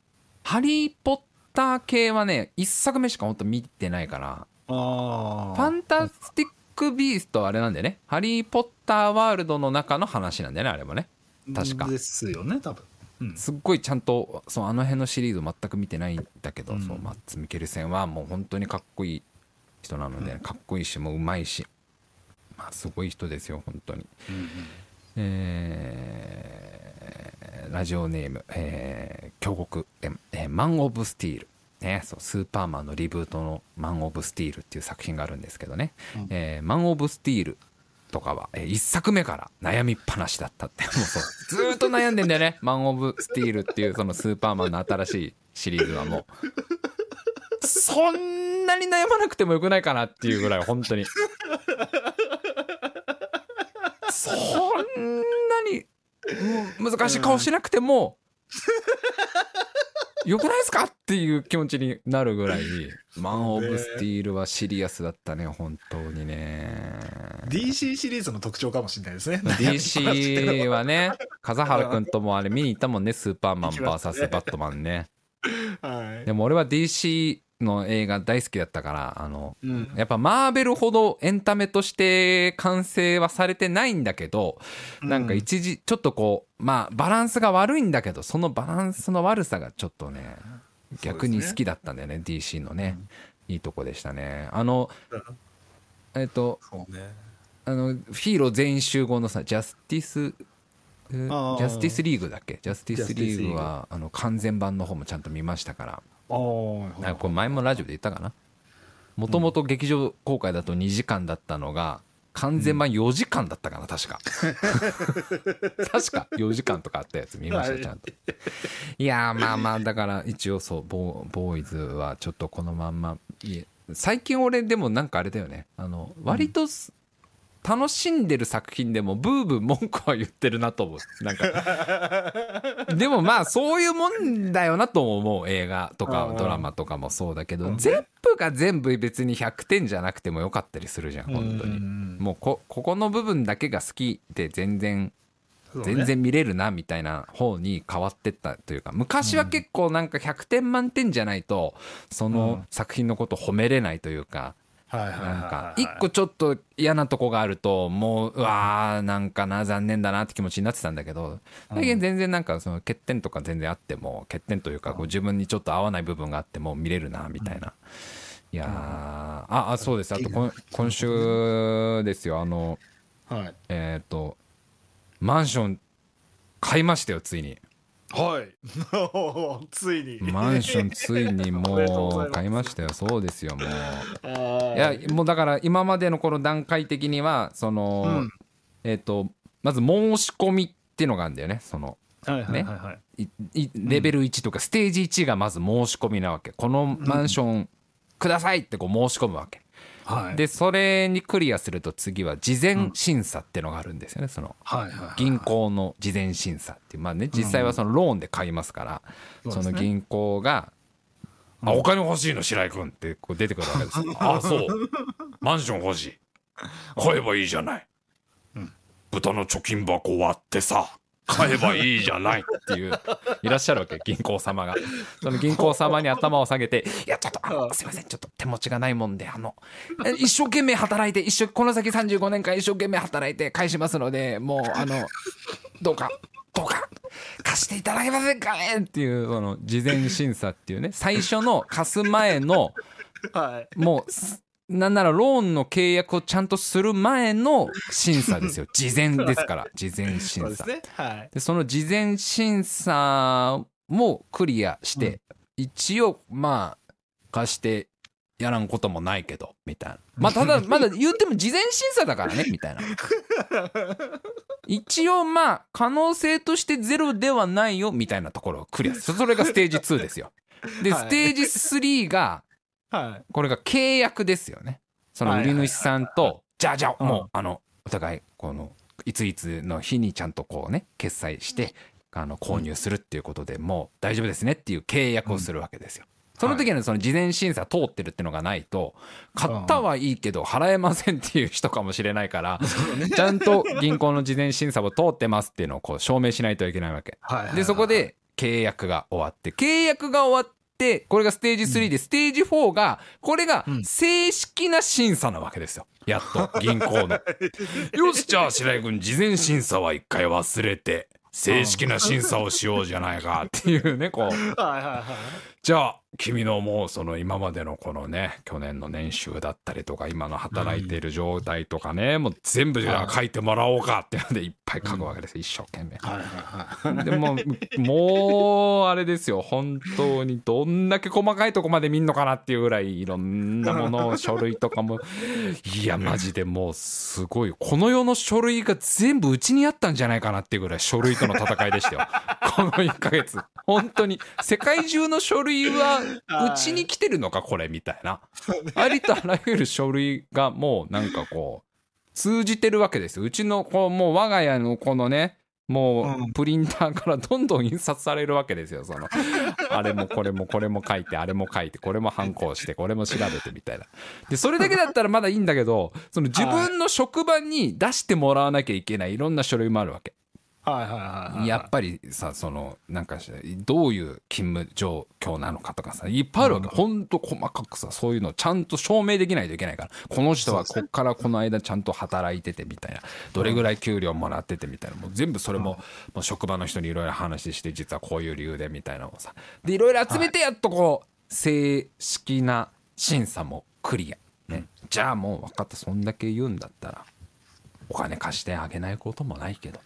ハリー・ポッター系はね一作目しか本当見てないからあファンタスティック・ビーストはあれなんだよね。ハリー・ポッターワールドの中の話なんだよねあれもね。確か。ですよね多分。うん。すっごいちゃんとそうあの辺のシリーズ全く見てないんだけど、うん。そうマッツ・ミケルセンはもう本当にかっこいい人なので、かっこいいしもううまいし、まあ、すごい人ですよ本当に、えーラジオネーム、えー、京極ええーマン・オブ・スティール」ね、そうスーパーマンのリブートの「マン・オブ・スティール」っていう作品があるんですけどね「うん。えーマン・オブ・スティール」とかは、え1作目から悩みっぱなしだったって。もうそうずーっと悩んでんだよね「マン・オブ・スティール」っていうそのスーパーマンの新しいシリーズはもう。そんなに悩まなくてもよくないかなっていうぐらい本当にそんなに難しい顔しなくても よくないですか？っていう気持ちになるぐらいマン・オブ・スティールはシリアスだったね本当にね。DC シリーズの特徴かもしれないですね。DC はね風原君ともあれ見に行ったもんねスーパーマン VS バットマンね。はい。でも俺は DC の映画大好きだったからあのうん。やっぱマーベルほどエンタメとして完成はされてないんだけどなんか一時ちょっとこうまあバランスが悪いんだけどそのバランスの悪さがちょっとね逆に好きだったんだよね DC のね。いいとこでしたね。あのえっとそうね。あのヒーロー全員集合のさジャスティスジャスティスリーグだっけ？ジャスティスリーグはあの完全版の方もちゃんと見ましたからなんかこれ前もラジオで言ったかな？もともと劇場公開だと2時間だったのが完全版4時間だったかな確か。確か。4時間とかあったやつ見ましたちゃんと。いやーまあまあだから一応そうボーボーイズはちょっとこのまんま最近俺でもなんかあれだよね。あの割とす楽しんでる作品でもブーブー文句は言ってるなと思う。なんか。でもまあそういうもんだよなとも思う。映画とかうんドラマとかもそうだけどうん。全部が全部別に100点じゃなくてもよかったりするじゃん本当に。にもうこここの部分だけが好きで全然全然見れるなみたいな方に変わってったというか昔は結構なんか100点満点じゃないとその作品のこと褒めれないというかなんかはい一個ちょっと嫌なとこがあるともううわーなんかな残念だなって気持ちになってたんだけど最近全然なんかその欠点とか全然あっても欠点というかこう自分にちょっと合わない部分があっても見れるなみたいな。いやーああそうです。あと今今週ですよ。あのはい。えっ、とマンション買いましたよついにはい。ついに。マンションついにもう買いましたよそうですよもう。あい。やもうだから今までのこの段階的にはその、うん。えっ、とまず申し込みっていうのがあるんだよねそのはいはいはいはい。いいレベル1とかステージ1がまず申し込みなわけ。このマンションくださいってこう申し込むわけはい。でそれにクリアすると次は事前審査っていうのがあるんですよね。その銀行の事前審査っていう。まあね実際はそのローンで買いますからその銀行が「あお金欲しいの白井君」ってこう出てくるわけです。よ ああそう。マンション欲しい。買えばいいじゃない。うん。豚の貯金箱割ってさ買えばいいじゃないっていういらっしゃるわけ銀行様が。その銀行様に頭を下げて「いやちょっとあのすいませんちょっと手持ちがないもんであのえ一生懸命働いて一生この先35年間一生懸命働いて返しますのでもうあの どうかどうか貸していただけませんかねっていうその事前審査っていうね最初の貸す前の はい。もうすなんならローンの契約をちゃんとする前の 審査ですよ。事前ですから。事前審査。そうですね。はい。でその事前審査もクリアして、一応まあ貸してやらんこともないけどみたいな。まあただ まだ言っても事前審査だからねみたいな。一応まあ可能性としてゼロではないよみたいなところをクリア。そそれがステージ2ですよ。ではい。ステージ3がはい。これが契約ですよね。その売り主さんとじゃあじゃあもうあのお互いこのいついつの日にちゃんとこうね決済してあの購入するっていうことでもう大丈夫ですねっていう契約をするわけですよ。その時にはその事前審査通ってるっていうのがないと買ったはいいけど払えませんっていう人かもしれないからちゃんと銀行の事前審査を通ってますっていうのをこう証明しないといけないわけ。はいでそこで契約が終わって契約が終わってこれがステージ3で、ステージ4がこれがうん。正式な審査なわけですよ。やっと銀行の。よしじゃあ白井君事前審査は一回忘れて正式な審査をしようじゃないかっていうねこうじゃあ君のもうその今までのこのね去年の年収だったりとか今の働いている状態とかね、もう全部じゃあ書いてもらおうかっていうのでいっぱい書くわけですよ、一生懸命。はいはいはいでも もうあれですよ。本当にどんだけ細かいとこまで見んのかなっていうぐらいいろんなもの書類とかも。いやマジでもうすごい。この世の書類が全部うちにあったんじゃないかなっていうぐらい書類との戦いでしたよ。この1ヶ月。本当に。世界中の書類はうちに来てるのかこれみたいな。ありとあらゆる書類がもうなんかこう通じてるわけです。ようちのこうもう我が家のこのねもううプリンターからどんどん印刷されるわけですよその。あれもこれもこれも書いてあれも書いてこれも反抗してこれも調べてみたいな。でそれだけだったらまだいいんだけどその自分の職場に出してもらわなきゃいけないいろんな書類もあるわけやっぱりさそのなんかしどういう勤務状況なのかとかさいっぱいあるわけ、ほん。と細かくさそういうのをちゃんと証明できないといけないから。この人はこっからこの間ちゃんと働いててみたいな。どれぐらい給料もらっててみたいな。もう全部それも,、もう職場の人にいろいろ話して実はこういう理由でみたいなのをさ。でいろいろ集めてやっとこう正式な審査もクリア、ね、じゃあもう分かった。そんだけ言うんだったらお金貸してあげないこともないけど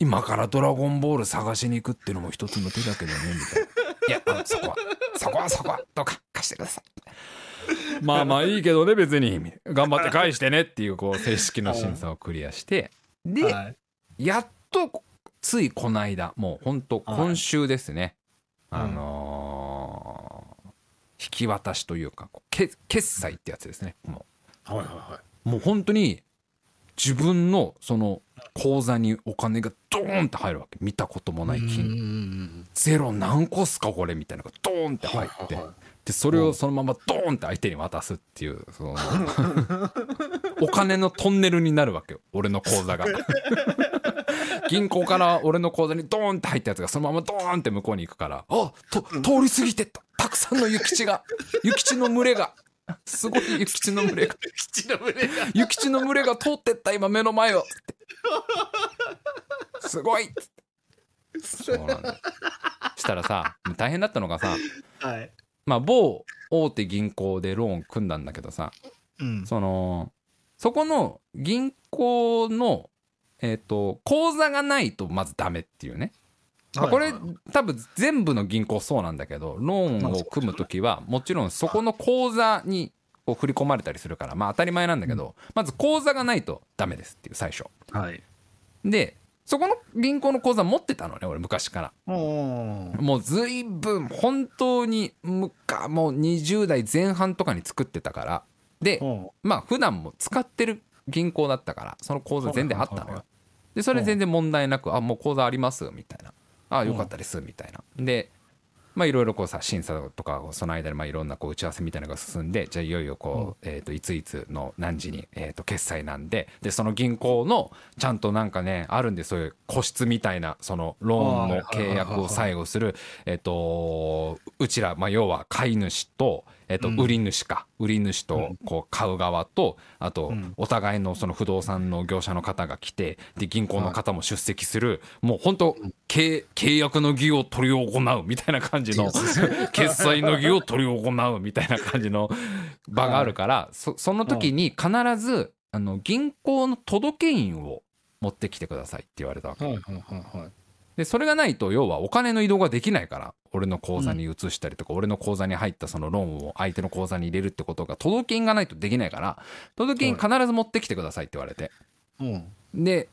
今からドラゴンボール探しに行くっていうのも一つの手だけどねみたいな。いやそこはそこはそこはどうか貸してくださいまあまあいいけどね別に頑張って返してねっていうこう正式な審査をクリアしてではいやっとついこの間もうほんと今週ですね、はいあのー引き渡しというかけ決済ってやつですねもはいはいはうもう本当に自分のその口座にお金がドーンって入るわけ。見たこともない金、金ゼロ何個っすかこれみたいなのがドーンって入って、はいはいはい。でそれをそのままドーンって相手に渡すっていうそのお金のトンネルになるわけよ。俺の口座が。銀行から俺の口座にドーンって入ったやつがそのままドーンって向こうに行くから。あと通り過ぎてった。たくさんの諭吉が。諭吉の群れがすごい諭吉の群れが。口の胸が諭吉の群れが通ってった今目の前を。すごい。そうなんだ。したらさ大変だったのがさはい。まあ某大手銀行でローン組んだんだけどさうん。そのそこの銀行のえっ、と口座がないとまずダメっていうね、まあこれ多分全部の銀行そうなんだけどローンを組む時はもちろんそこの口座にこう振り込まれたりするからまあ当たり前なんだけどまず口座がないとダメですっていう最初。はい。でそこの銀行の口座持ってたのね俺昔から。もうずいぶん本当にむかもう20代前半とかに作ってたから。でおまあ普段も使ってる銀行だったからその口座全然あったのよ。でそれ全然問題なくあもう口座ありますみたいなあよかったですみたいな。でまあいろいろこうさ審査とかその間にまあいろんなこう打ち合わせみたいなのが進んでじゃあいよいよこう、えー、といついつの何時に、えー、と決済なんででその銀行のちゃんとなんかねあるんでそういう個室みたいなそのローンの契約を最後するえっとうちら、まあ、要は買い主と,、えっと売り主か。売り主とこう買う側とあとお互いのその不動産の業者の方が来てで銀行の方も出席するもう本当契契約の儀を執り行うみたいな感じの 決済の儀を執り行うみたいな感じの場があるから、そその時に必ずあの銀行の届け印を持ってきてくださいって言われたわけ。はいはいはいはいでそれがないと要はお金の移動ができないから俺の口座に移したりとか、俺の口座に入ったそのローンを相手の口座に入れるってことが届け印がないとできないから届け印必ず持ってきてくださいって言われて。うん。で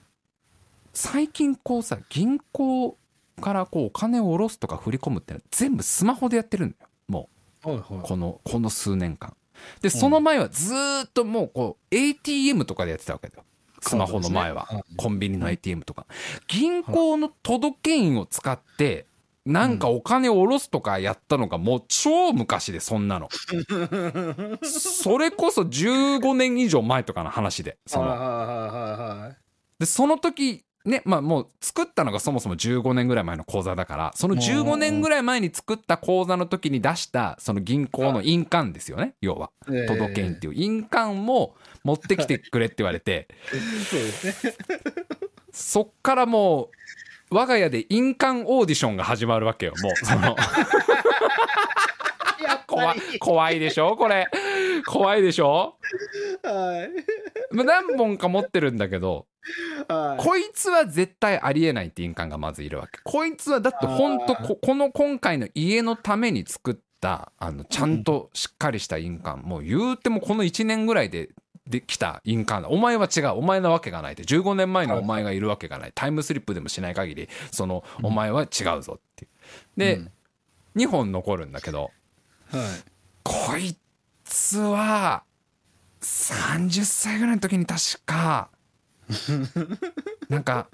最近こうさ銀行からこうお金を下ろすとか振り込むってのは全部スマホでやってるんだよ。もう。このこの数年間。でその前はずーっともうこう ATM とかでやってたわけだよスマホの前は、ね。コンビニの ATM とか。銀行の届け印を使ってなんかお金を下ろすとかやったのがもう超昔でそんなの。それこそ15年以上前とかの話でその。でその時ねまあもう作ったのがそもそも15年ぐらい前の口座だからその15年ぐらい前に作った口座の時に出したその銀行の印鑑ですよね要は。届け印っていう印鑑も持ってきてくれって言われて。そうですね。そっからもう我が家で印鑑オーディションが始まるわけよもうその。怖い怖いでしょこれ怖いでしょ？はい。まあ何本か持ってるんだけどはい。こいつは絶対ありえないって印鑑がまずいるわけ。こいつはだってほんとここの今回の家のために作ったあのちゃんとしっかりした印鑑。もう言うてもこの1年ぐらいでできた印鑑だ。お前は違う。お前なわけがないって。15年前のお前がいるわけがない。タイムスリップでもしない限りそのお前は違うぞっていう。で、うん。2本残るんだけどはい。こいつは30歳ぐらいの時に確か なんか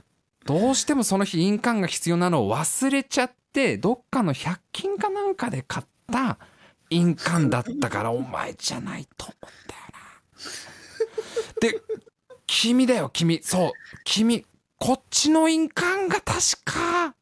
どうしてもその日印鑑が必要なのを忘れちゃってどっかの100均かなんかで買った印鑑だったからお前じゃないと思うんだよな。で君だよ君そう君こっちの印鑑が確か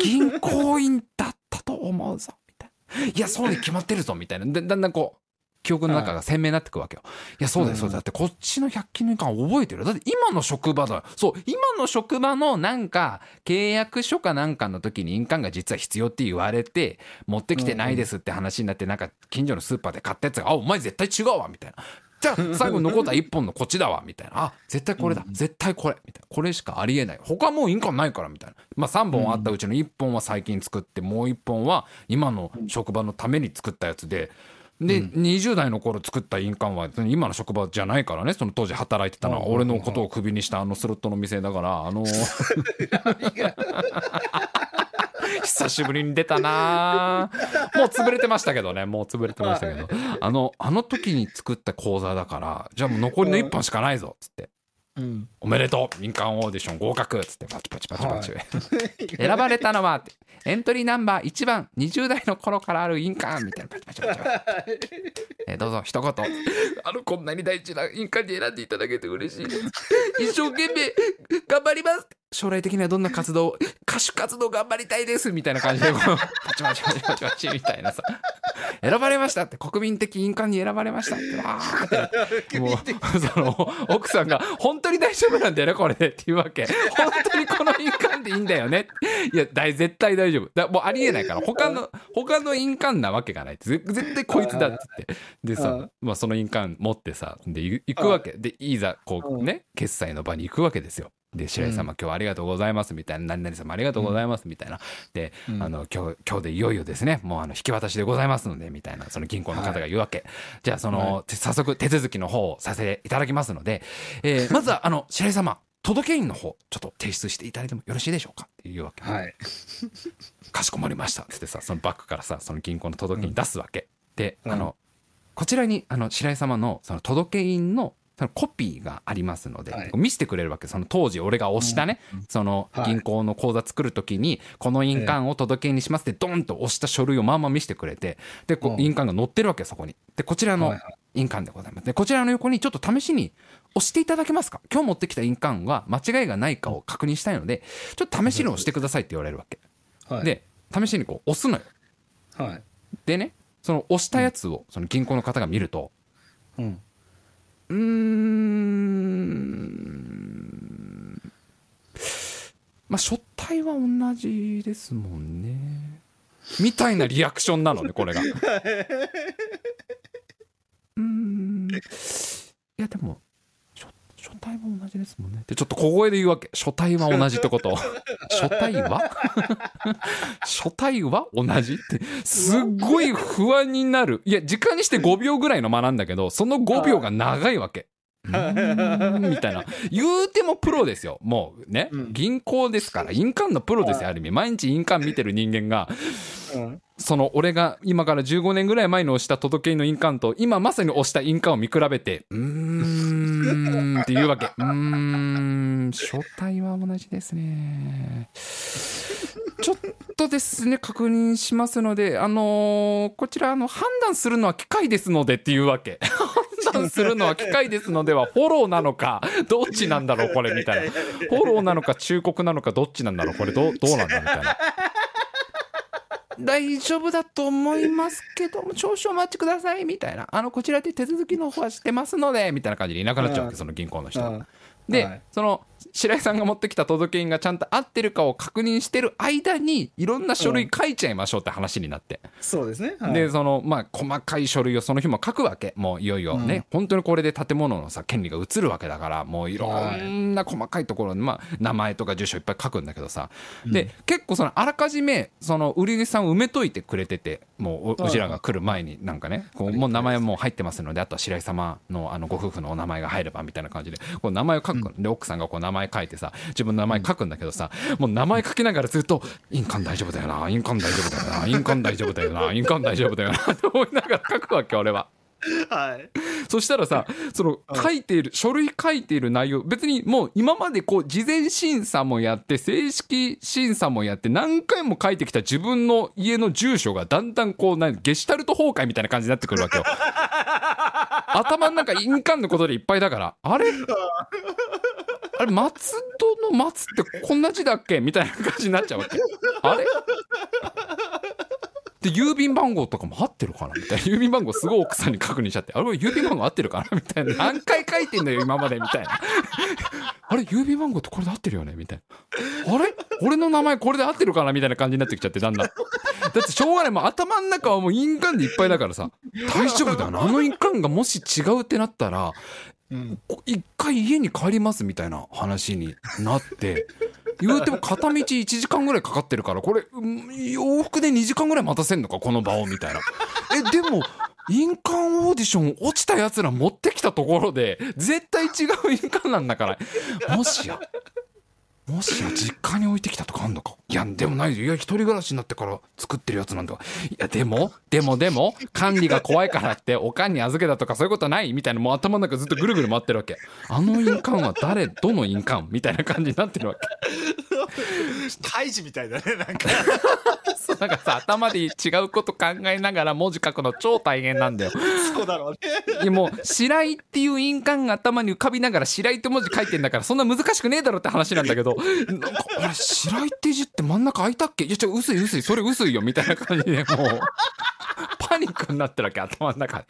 銀行員だったと思うぞみたいな。いやそうに決まってるぞみたいなでだんだんこう記憶の中が鮮明になってくわけよ。いやそうだよそうだよ。だってこっちの100均の印鑑覚えてるよ。だって今の職場だ。よそう今の職場のなんか契約書かなんかの時に印鑑が実は必要って言われて持ってきてないですって話になってなんか近所のスーパーで買ったやつが「あお前絶対違うわ」みたいな。じゃあ最後に残った1本のこっちだわみたいな。あ絶対これだ。絶対これ。みたいな。これしかありえない。他もう印鑑ないからみたいな。まあ3本あったうちの1本は最近作ってもう1本は今の職場のために作ったやつでで、20代の頃作った印鑑は今の職場じゃないからねその当時働いてたのはうん。俺のことをクビにしたあのスロットの店だからあの 久しぶりに出たな。もう潰れてましたけどね。もう潰れてましたけど。あのあの時に作った講座だからじゃあもう残りの1本しかないぞっつって。うんおめでとう。民間オーディション合格。っつってパチパチパチパチ、選ばれたのはエントリーナンバー1番20代の頃からある印鑑みたいな。パチパチパチパチ。えーどうぞ一言。あのこんなに大事な印鑑に選んでいただけて嬉しい 一生懸命頑張ります将来的にはどんな活動 歌手活動頑張りたいですみたいな感じでこう パチパチパチパチパチみたいなさ選ばれましたって国民的印鑑に選ばれましたってわーって。もうその奥さんが「本当に大丈夫なんだよねこれで」っていうわけ。本当にこの印鑑でいいんだよね。いや大絶対大丈夫。だもうありえないから。他の他の印鑑なわけがないぜ絶対こいつだっつって。でさうん。まあその印鑑持ってさでい行くわけ。でいざこうね決済の場に行くわけですよで白井様今日はありがとうございますみたいな何々様ありがとうございますみたいな。でうん。あの今日今日でいよいよですね。もうあの引き渡しでございますのでみたいなその銀行の方が言うわけ、じゃあその、早速手続きの方をさせていただきますので、えー まずはあの白井様届け印の方ちょっと提出していただいてもよろしいでしょうか？っていうわけ、はい。かしこまりました。ってさそのバッグからさその銀行の届け印出すわけ、で、うん。あのこちらにあの白井様のその届け印のそのコピーがありますので、はい。見せてくれるわけその当時俺が押したね、そのはい。銀行の口座作る時にこの印鑑を届けにしますってドンと押した書類をまあまあ見せてくれてでこううん。印鑑が載ってるわけそこに。でこちらの印鑑でございます。でこちらの横にちょっと試しに押していただけますか？今日持ってきた印鑑は間違いがないかを確認したいのでちょっと試しに押してくださいって言われるわけ。はい。で試しにこう押すのよ。はい。でねその押したやつをその銀行の方が見るとうんうーん。まあ初体は同じですもんね。みたいなリアクションなのねこれが。うーん。いやでもすもんね。でちょっと小声で言うわけ。書体は同じってこと。書体は書体は同じって。すっごい不安になる。いや時間にして5秒ぐらいの間なんだけどその5秒が長いわけ。みたいな。言うてもプロですよ。もうね、うん。銀行ですから。印鑑のプロですよある意味。毎日印鑑見てる人間がその俺が今から15年ぐらい前に押した届けの印鑑と今まさに押した印鑑を見比べてうーんって言うわけ。うーん。書体は同じですね。ちょっとですね確認しますのであのーこちらあの判断するのは機械ですのでっていうわけ。判断するのは機械ですのではフォローなのかどっちなんだろうこれみたいな。フォローなのか忠告なのかどっちなんだろうこれどどうなんだみたいな。大丈夫だと思いますけども少々お待ちくださいみたいな。あのこちらで手続きの方はしてますのでみたいな感じでいなくなっちゃうわけうんその銀行の人で、はい。その白井さんが持ってきた届け印がちゃんと合ってるかを確認してる間にいろんな書類書いちゃいましょうって話になって、そうですね。はい。でそのまあ細かい書類をその日も書くわけ。もういよいよね、本当にこれで建物のさ権利が移るわけだからもういろんな細かいところに、まあ、名前とか住所いっぱい書くんだけどさ、で結構そのあらかじめその売り主さんを埋めといてくれててもうううちらが来る前になんかねこうもう名前もう入ってますのであとは白井様のあのご夫婦のお名前が入ればみたいな感じでこう名前を書く、で奥さんがこう名前書いてさ自分の名前書くんだけどさもう名前書きながらずっと「印鑑大丈夫だよな印鑑大丈夫だよな印鑑大丈夫だよな印鑑大丈夫だよな」って思いながら書くわけ俺は。はい。そしたらさその書いている書類書いている内容別にもう今までこう事前審査もやって正式審査もやって何回も書いてきた自分の家の住所がだんだんこうなんゲシュタルト崩壊みたいな感じになってくるわけよ。頭の中印鑑のことでいっぱいだからあれ？あれ松戸の松ってこんな字だっけみたいな感じになっちゃうわけ。あれ？で郵便番号とかも合ってるかなみたいな。郵便番号すごい奥さんに確認しちゃって。あれ郵便番号合ってるかなみたいな。何回書いてんだよ今までみたいな。あれ郵便番号ってこれで合ってるよねみたいな。あれ？俺の名前これで合ってるかなみたいな感じになってきちゃってだんだん。だってしょうがない。もう頭の中はもう印鑑でいっぱいだからさ。大丈夫だよ。なあの印鑑がもし違うってなったら。一回家に帰りますみたいな話になって 言うても片道1時間ぐらいかかってるからこれ洋服で2時間ぐらい待たせんのかこの場をみたいな。えでも印鑑オーディション落ちたやつら持ってきたところで絶対違う印鑑なんだから。もしやもしや実家に置いてきたとかあんのか？いやでもないよ。いや一人暮らしになってから作ってるやつなんだいやでもでもでも管理が怖いからっておかんに預けたとかそういうことない？みたいなもう頭の中ずっとぐるぐる回ってるわけ。あの印鑑は誰？どの印鑑？みたいな感じになってるわけ。胎児みたいだね、なんか。そうなんかさ頭で違うこと考えながら文字書くの超大変なんだよ。そうだろうね。もう白井っていう印鑑が頭に浮かびながら白井って文字書いてんだからそんな難しくねえだろって話なんだけどなんかあれ白い手地って真ん中開いたっけ？いやちょ薄い薄いそれ薄いよみたいな感じでもう。パニックになってるわけ頭の中。で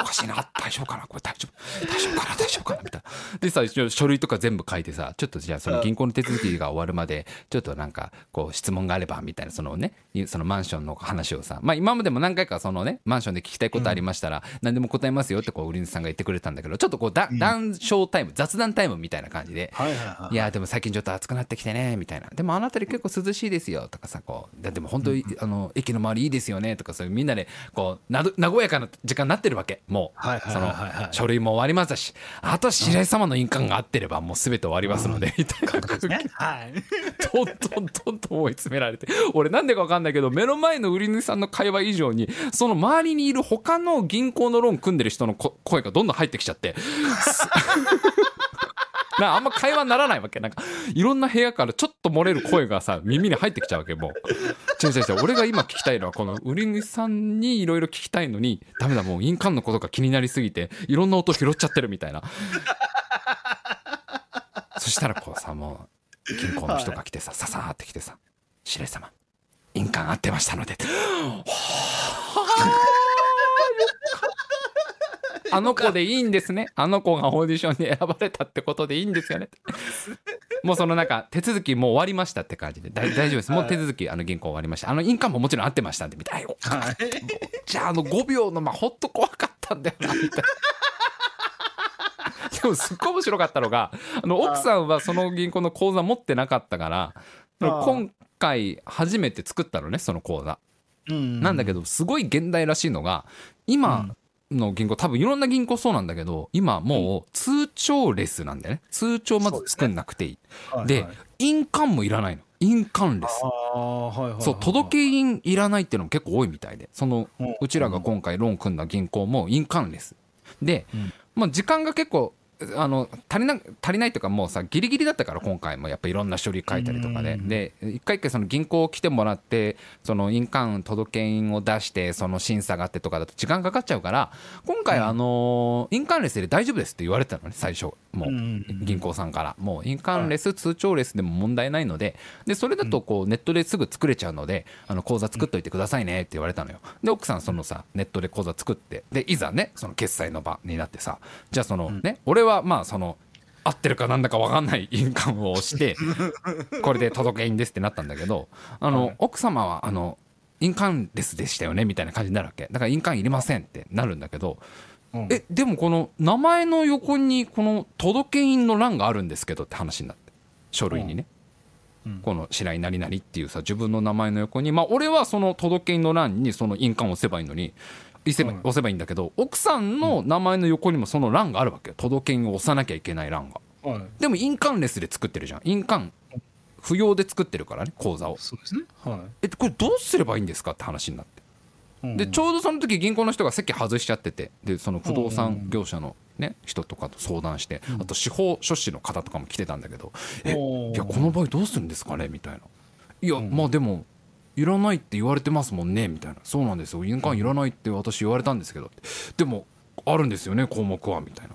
おかしいな大丈夫かな？これ大丈夫？大丈夫かな？大丈夫かな？みたいな。でさ書類とか全部書いてさちょっとじゃあその銀行の手続きが終わるまでちょっとなんかこう質問があればみたいなそのねそのマンションの話をさまあ今までも何回かそのねマンションで聞きたいことありましたら、何でも答えますよってこう売り主さんが言ってくれたんだけどちょっとこうだ談笑タイム雑談タイムみたいな感じではいやでも最近ちょっと暑くなってきてねみたいな。でもあの辺り結構涼しいですよとかさこうででも本当に、あの駅の周りいいですよねとかそういうみんなでこうなど和やかな時間になってるわけもう、その書類も終わりましたしあとは白井様の印鑑が合ってればもう全て終わりますので、みたいな空気ね。はい。どんどんどんどん追い詰められて俺なんでか分かんないけど目の前の売り主さんの会話以上にその周りにいる他の銀行のローン組んでる人のこ声がどんどん入ってきちゃって。す なあんま会話にならないわけ。なんかいろんな部屋からちょっと漏れる声がさ耳に入ってきちゃうわけもう。違う違う違う。俺が今聞きたいのはこの売り主さんにいろいろ聞きたいのにダメだもう印鑑のことが気になりすぎていろんな音拾っちゃってるみたいな。そしたらこうさもう銀行の人が来てさ、ささーって来てさ「白井様印鑑合ってましたので」あ の子でいいんですね。あの子がオーディションに選ばれたってことでいいんですよね。もうそのなんか手続きもう終わりましたって感じで。大大丈夫です。もう手続きあの銀行終わりました。あの印鑑ももちろん合ってましたんでみたい。なはい。じゃああの5秒のまあほんと怖かったんだよなみたいな。でもすっごい面白かったのがあの奥さんはその銀行の口座持ってなかったから今回初めて作ったのねその口座。なんだけどすごい現代らしいのが今の銀行多分いろんな銀行そうなんだけど今もう通帳レスなんだよね。通帳まず作んなくていい。で印鑑もいらないの。印鑑レス。そう届け印いらないっていうのも結構多いみたいで。そのうん。うちらが今回ローン組んだ銀行も印鑑レス。で、うん。まあ、時間が結構あの足りな足りないというかもうさギリギリだったから今回も。やっぱいろんな書類書いたりとかで。うん。で一回一回その銀行来てもらってその印鑑届け印を出してその審査があってとかだと時間かかっちゃうから今回うん。あの印鑑レスで大丈夫ですって言われてたのね最初もう。銀行さんから。もう印鑑レス通帳レスでも問題ないので。でそれだとこうネットですぐ作れちゃうのであの口座作っといてくださいねって言われたのよ。で奥さんそのさネットで口座作って。でいざねその決済の場になってさじゃあそのね俺はまあその合ってるかなんだか分かんない 印鑑を押してこれで届け印ですってなったんだけどあの、はい。奥様はあの印鑑レスでしたよねみたいな感じになるわけ。だから印鑑いりませんってなるんだけどうん。えでもこの名前の横にこの届け印の欄があるんですけどって話になって書類にね、うん。この白井何々っていうさ自分の名前の横にまあ俺はその届け印の欄にその印鑑を押せばいいのに押せば,、うん。押せばいいんだけど奥さんの名前の横にもその欄があるわけよ。届け印を押さなきゃいけない欄が。はい。でも印鑑レスで作ってるじゃん。印鑑。不要で作ってるからね口座を。そうですね。はえこれどうすればいいんですかって話になって。いでちょうどその時銀行の人が席外しちゃってて。でその不動産業者の、ね、人とかと相談してあと司法書士の方とかも来てたんだけど「えおー。いやこの場合どうするんですかね?」みたいな「いやうん。まあでもいらないって言われてますもんね」みたいな「そうなんですよ。印鑑いらないって私言われたんですけど」でもあるんですよね項目は」みたいな。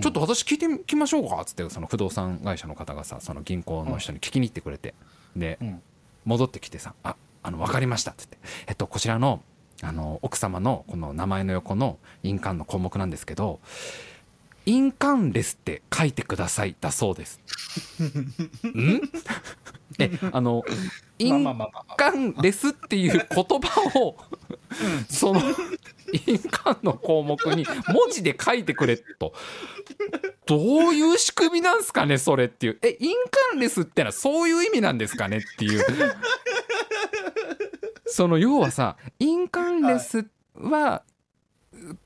ちょっと私聞いてきましょうかっつってその不動産会社の方がさその銀行の人に聞きに行ってくれて。でうん。戻ってきてさ「ああの分かりました」っつって「えっとこちらのあの奥様のこの名前の横の印鑑の項目なんですけど印鑑レスって書いてくださいだそうです。ん？えあのまあ印鑑レスっていう言葉をその印鑑の項目に文字で書いてくれと。どういう仕組みなんすかねそれっていう。え印鑑レスってのはそういう意味なんですかねっていう。その要はさ印鑑レスは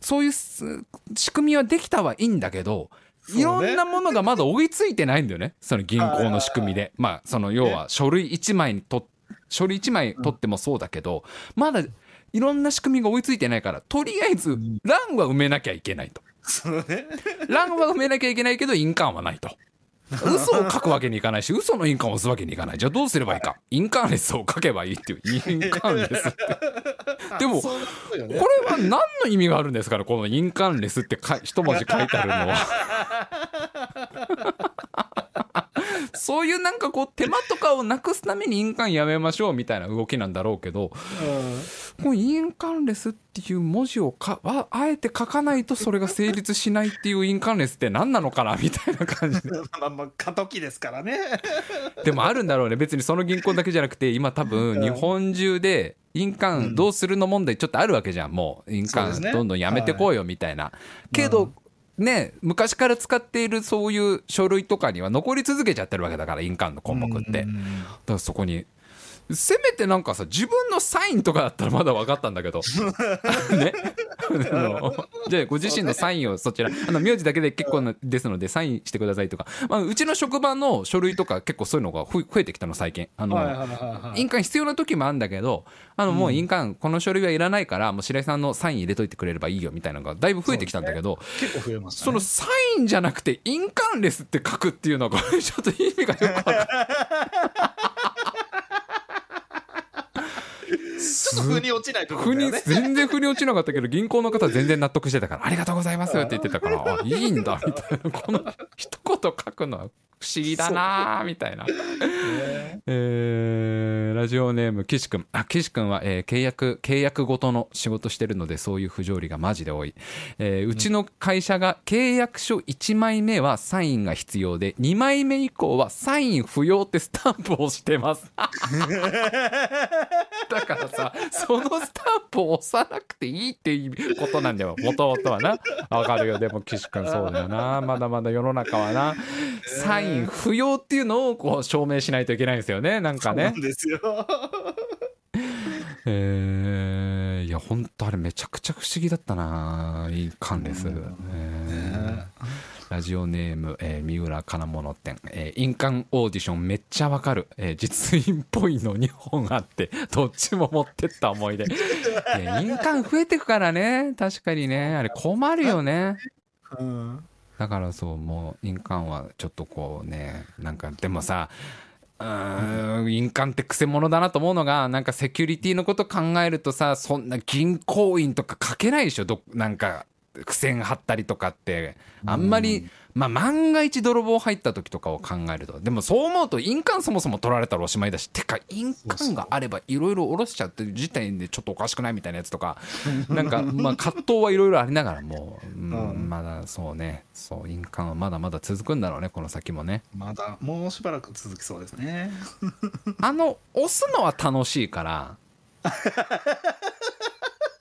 そういうす仕組みはできたはいいんだけどいろんなものがまだ追いついてないんだよね。その銀行の仕組みで。まあその要は書類1枚にと書類1枚取ってもそうだけどまだいろんな仕組みが追いついてないからとりあえず欄は埋めなきゃいけないと。欄は埋めなきゃいけないけど印鑑はないと嘘を書くわけにいかないし嘘の印鑑を押すわけにいかない。じゃあどうすればいいか。印鑑レスを書けばいいっていう印鑑レスって。でもこれは何の意味があるんですかねこの印鑑レスってか一文字書いてあるのは そういうなんかこう手間とかをなくすために印鑑やめましょうみたいな動きなんだろうけどこの印鑑レスっていう文字をかああえて書かないとそれが成立しないっていう印鑑レスって何なのかなみたいな感じで。う んまあまあ過渡期ですからね。でもあるんだろうね。別にその銀行だけじゃなくて今多分日本中で印鑑どうするの問題ちょっとあるわけじゃん。もう印鑑どんどんやめてこうよみたいな、けど、ね昔から使っているそういう書類とかには残り続けちゃってるわけだから印鑑の項目って、だからそこにせめてなんかさ自分のサインとかだったらまだ分かったんだけど。ね？じゃあご自身のサインをそちらあの名字だけで結構なですのでサインしてくださいとか、まあ、うちの職場の書類とか結構そういうのがふ増えてきたの最近。あの、印鑑必要な時もあるんだけどあのもう印鑑この書類はいらないからもう白井さんのサイン入れといてくれればいいよみたいなのがだいぶ増えてきたんだけど結構増えましたね。そのサインじゃなくて印鑑レスって書くっていうのはこれちょっと意味がよくわかんないちょっと腑に落ちないとこ腑にろね全然腑に落ちなかったけど銀行の方は全然納得してたから「ありがとうございます」って言ってたから「あいいんだ」みたいな。この一言書くのは。不思議だなーみたいな。ね。えーラジオネーム岸君。あ岸君は、えー契約契約ごとの仕事してるのでそういう不条理がマジで多い、えーうちの会社が契約書1枚目はサインが必要で2枚目以降はサイン不要ってスタンプをしてます。だからさそのスタンプを押さなくていいっていうことなんだよ。もともとはな。わかるよ。でも岸君そうだよな。まだまだ世の中はな。サイン不要っていうのをこう証明しないといけないんですよね。なんかね。そうですよ。えー、いや本当あれめちゃくちゃ不思議だったな印鑑です、えーラジオネーム、えー三浦金物店、えー印鑑オーディションめっちゃわかる、えー実印っぽいの2本あって どっちも持ってった思い出。いや印鑑増えてくからね。確かにね。あれ困るよね。うんだからそうもう印鑑はちょっとこうねなんかでもさうん印鑑ってくせ者だなと思うのがなんかセキュリティのこと考えるとさそんな銀行員とか書けないでしょ？どなんか苦戦貼ったりとかってあんまり、まあ万が一泥棒入った時とかを考えるとでもそう思うと印鑑そもそも取られたらおしまいだしてか印鑑があればいろいろ下ろしちゃってる時点でちょっとおかしくないみたいなやつとか なんかまあ葛藤はいろいろありながらも、うんうん。まだそうね。そう印鑑はまだまだ続くんだろうねこの先もね。まだもうしばらく続きそうですね。あの押すのは楽しいから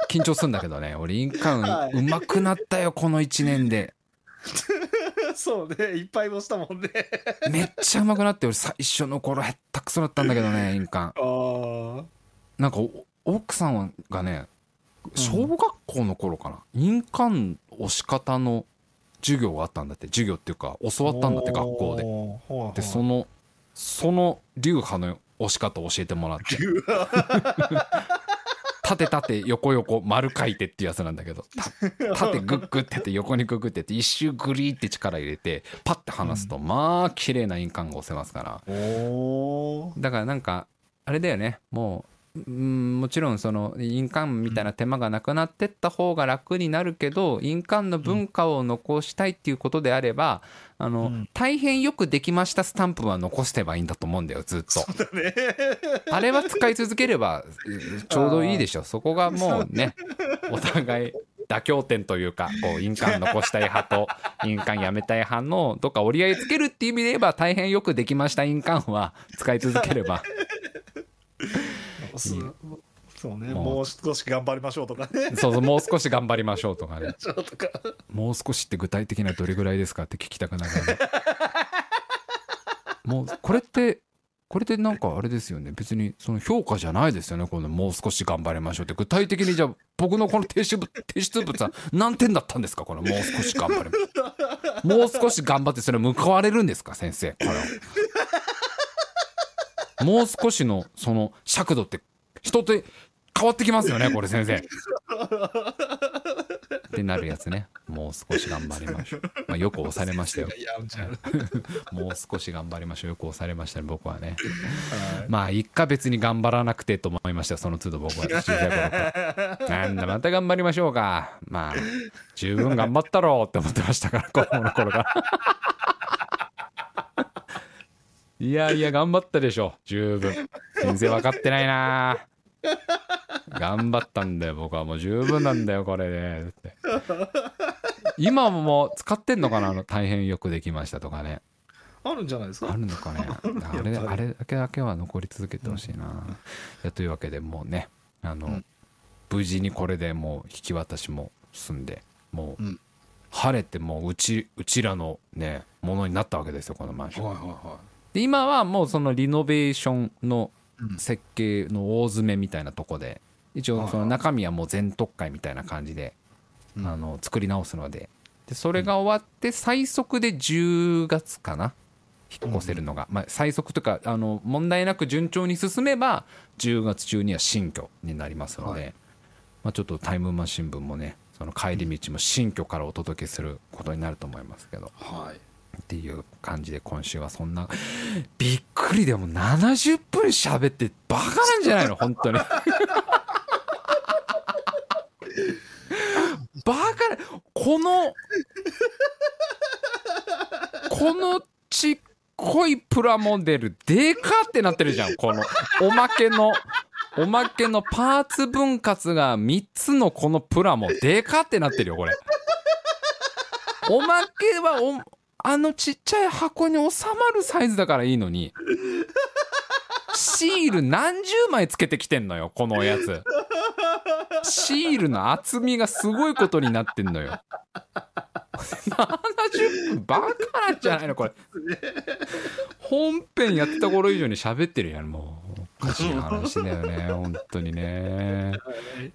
緊張するんだけどね。俺印鑑うまくなったよこの1年で。そうね、いっぱい押したもんね。めっちゃうまくなって俺最初の頃へったくそだったんだけどね印鑑。ああ。なんかお奥さんがね小学校の頃かな、印鑑押し方の授業があったんだって。授業っていうか教わったんだって学校で。ででそのその流派の押し方を教えてもらって縦縦横横丸書いてっていうやつなんだけど。た縦 グッグってやって横にグッグってやって一周グリーって力入れてパッて離すと、まあ綺麗な印鑑が押せますから。だからなんかあれだよね。もううんもちろんその印鑑みたいな手間がなくなってった方が楽になるけど印鑑の文化を残したいっていうことであればあの、うん。大変よくできましたスタンプは残してばいいんだと思うんだよずっと。ね。あれは使い続ければうんちょうどいいでしょそこがもうね。お互い妥協点というかこう印鑑残したい派と印鑑やめたい派のどっか折り合いつけるっていう意味で言えば大変よくできました印鑑は使い続ければそうそうね、もう。少し頑張りましょうとかね。そうそうもう少し頑張りましょうとかね。もう少しって具体的などれぐらいですかって聞きたくなる もうこれってこれってなんかあれですよね。別にその評価じゃないですよね。このもう少し頑張りましょうって。具体的にじゃあ僕のこの提出物提出物は何点だったんですか？このもう少し頑張りましょうもう少し頑張ってそれ報われるんですか先生。これをもう少しのその尺度って人って変わってきますよね これ先生。ってなるやつね。もう少し頑張りましょう、まあ、よく押されましたよ。もう少し頑張りましょう。よく押されましたね僕はね。あ。はい。まあ一回別に頑張らなくてと思いましたよその都度僕は。小さい頃から。なんだまた頑張りましょうか。まあ十分頑張ったろうって思ってましたから子供の頃からいやいや頑張ったでしょ。十分。全然分かってないな。頑張ったんだよ僕は。もう十分なんだよこれで。って。今ももう使ってんのかな？あの大変よくできましたとかね。あるんじゃないですか？あるのかね。あれあれだけだけは残り続けてほしいな、いやというわけでもうねあの、うん。無事にこれでもう引き渡しも済んでもう、うん。晴れてもううちうちらのねものになったわけですよこのマンション。はいはいはで今はもうそのリノベーションのうん。設計の大詰めみたいなとこで一応その中身はもう全特会みたいな感じで、うん。あの作り直すので。でそれが終わって最速で10月かな？引っ越せるのが、まあ、最速というかあの問題なく順調に進めば10月中には新居になりますので、はい。まあ、ちょっとタイムマシン部もねその帰り道も新居からお届けすることになると思いますけど。いはいっていう感じで今週はそんなびっくりでも70分喋ってバカなんじゃないの？本当に。バカこのこのちっごいプラモデルでかってなってるじゃんこの。おまけのおまけのパーツ分割が3つのこのプラモでかってなってるよこれ。おまけはあのちっちゃい箱に収まるサイズだからいいのに。シール何十枚つけてきてんのよこのおやつ。シールの厚みがすごいことになってんのよ。70分バカなんじゃないのこれ。本編やってた頃以上に喋ってるやんもう。おかしい話だよね 本当にね、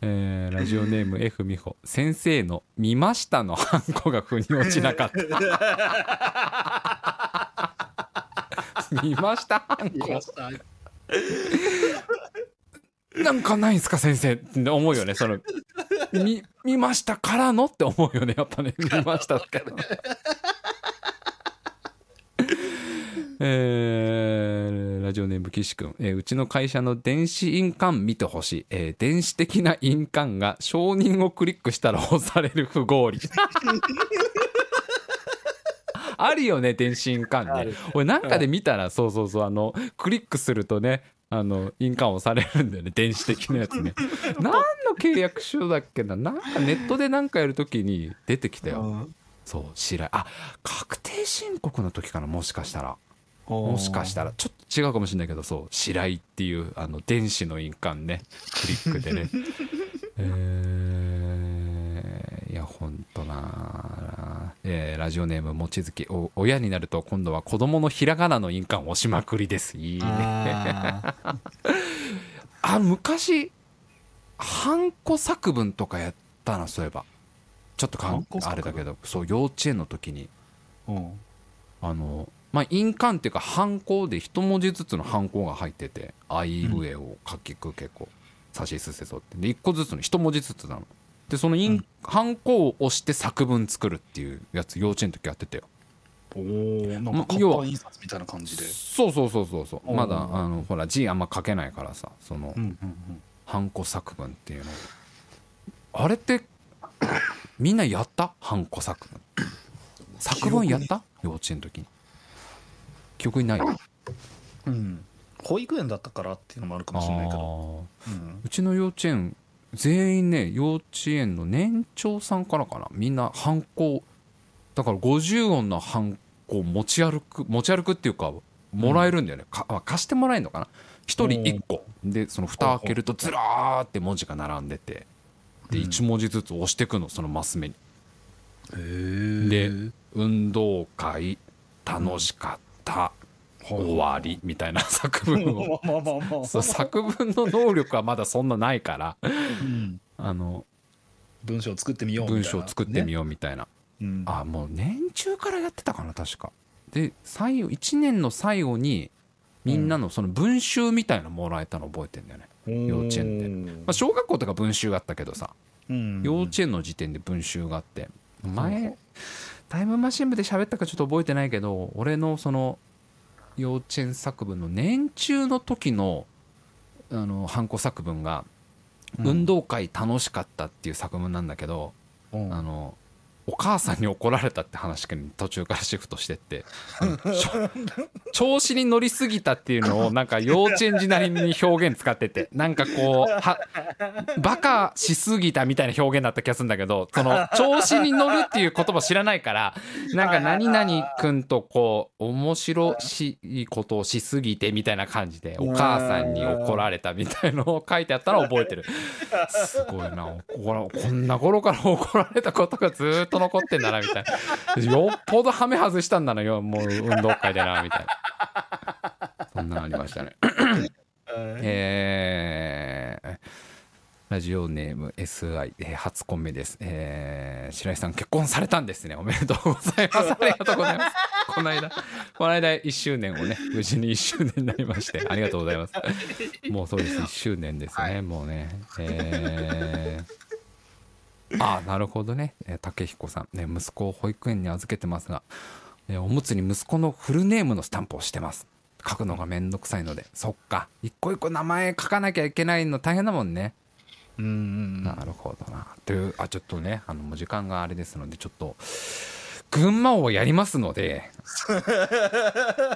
えーラジオネーム F 美穂。先生の「見ました」のハンコが腑に落ちなかった。見ましたハンコ。なんかないんすか先生って思うよねその。見見ましたからのって思うよねやっぱね。見ましたからのえーラジオネーム岸君、えーうちの会社の電子印鑑見てほしい、えー電子的な印鑑が承認をクリックしたら押される不合理。あるよね電子印鑑ね。俺なんかで見たらそうそうそうあのクリックするとねあの印鑑押されるんだよね電子的なやつね。何の契約書だっけな？なんかネットで何かやるときに出てきたよ。そう白井あ確定申告の時かなもしかしたらもしかしたらちょっと違うかもしれないけどそう白井っていうあの電子の印鑑ね。クリックでね。えーいやほんとな、えーラジオネーム望月。お親になると今度は子供のひらがなの印鑑を押しまくりです。いいね。あ あ昔ハンコ作文とかやったなそういえば。ちょっとかんあれだけどそう幼稚園の時に。ーうん。あのまあ印鑑っていうかハンコで一文字ずつのハンコが入ってて「あいうえを書きくけこさしすせそ」って。で一個ずつの一文字ずつなの。でその印、うん。ハンコを押して作文作るっていうやつ幼稚園の時やってたよ。おおなんか活版印刷みたいな感じで。そうそうそうそうそう。まだあのほら字あんま書けないからさその、うんうんハンコ作文っていうの。あれってみんなやった？ハンコ作文。作文やった？幼稚園の時に記憶にない。うん。うん保育園だったからっていうのもあるかもしれないけど。うん。うちの幼稚園全員ね幼稚園の年長さんからかな。みんなハンコだから50音のハンコを持ち歩く持ち歩くっていうかもらえるんだよね、かあ貸してもらえるのかな。1人1個。でその蓋開けるとずらーって文字が並んでて。でうん。1文字ずつ押してくのそのマス目に。へえで運動会楽しかった、終わりみたいな作文を。作文の能力はまだそんなないから。うん。あの文章を作ってみようみたいな。文章を作ってみよようみたいな、う、うん。あもう年中からやってたかな確か。で最後1年の最後にみんなのその文集みたいなのもらえたの覚えてんだよね、幼稚園で、まあ、小学校とか文集があったけどさ。うん。幼稚園の時点で文集があって。前タイムマシン部で喋ったかちょっと覚えてないけど俺のその幼稚園作文の年中の時のあのハンコ作文が「うん。運動会楽しかった」っていう作文なんだけど、うん。あのお母さんに怒られたって話に途中からシフトしてって調子に乗りすぎたっていうのをなんか幼稚園児なりに表現使っててなんかこうはバカしすぎたみたいな表現だった気がするんだけどその調子に乗るっていう言葉知らないからなんか何々くんとこう面白いことをしすぎてみたいな感じでお母さんに怒られたみたいのを書いてあったら覚えてる。すごいなこらこんな頃から怒られたことがずーっと残ってんだなみたいな。よっぽどハメ外したんだなよもう運動会でなみたいな。そんなのありましたね。えーラジオネーム SI、えー初コンメです、えー白井さん結婚されたんですね。おめでとうございます。ありがとうございます。この間この間1周年をね無事に1周年になりましてありがとうございます。もうそうです。1周年ですね、もうね。えーあ なるほどね、えー竹彦さん、ね、息子を保育園に預けてますが、えーおむつに息子のフルネームのスタンプをしてます。書くのがめんどくさいので。そっか。一個一個名前書かなきゃいけないの大変だもんね。うんうん。なるほどな。というあちょっとねあのもう時間があれですのでちょっと群馬をやりますので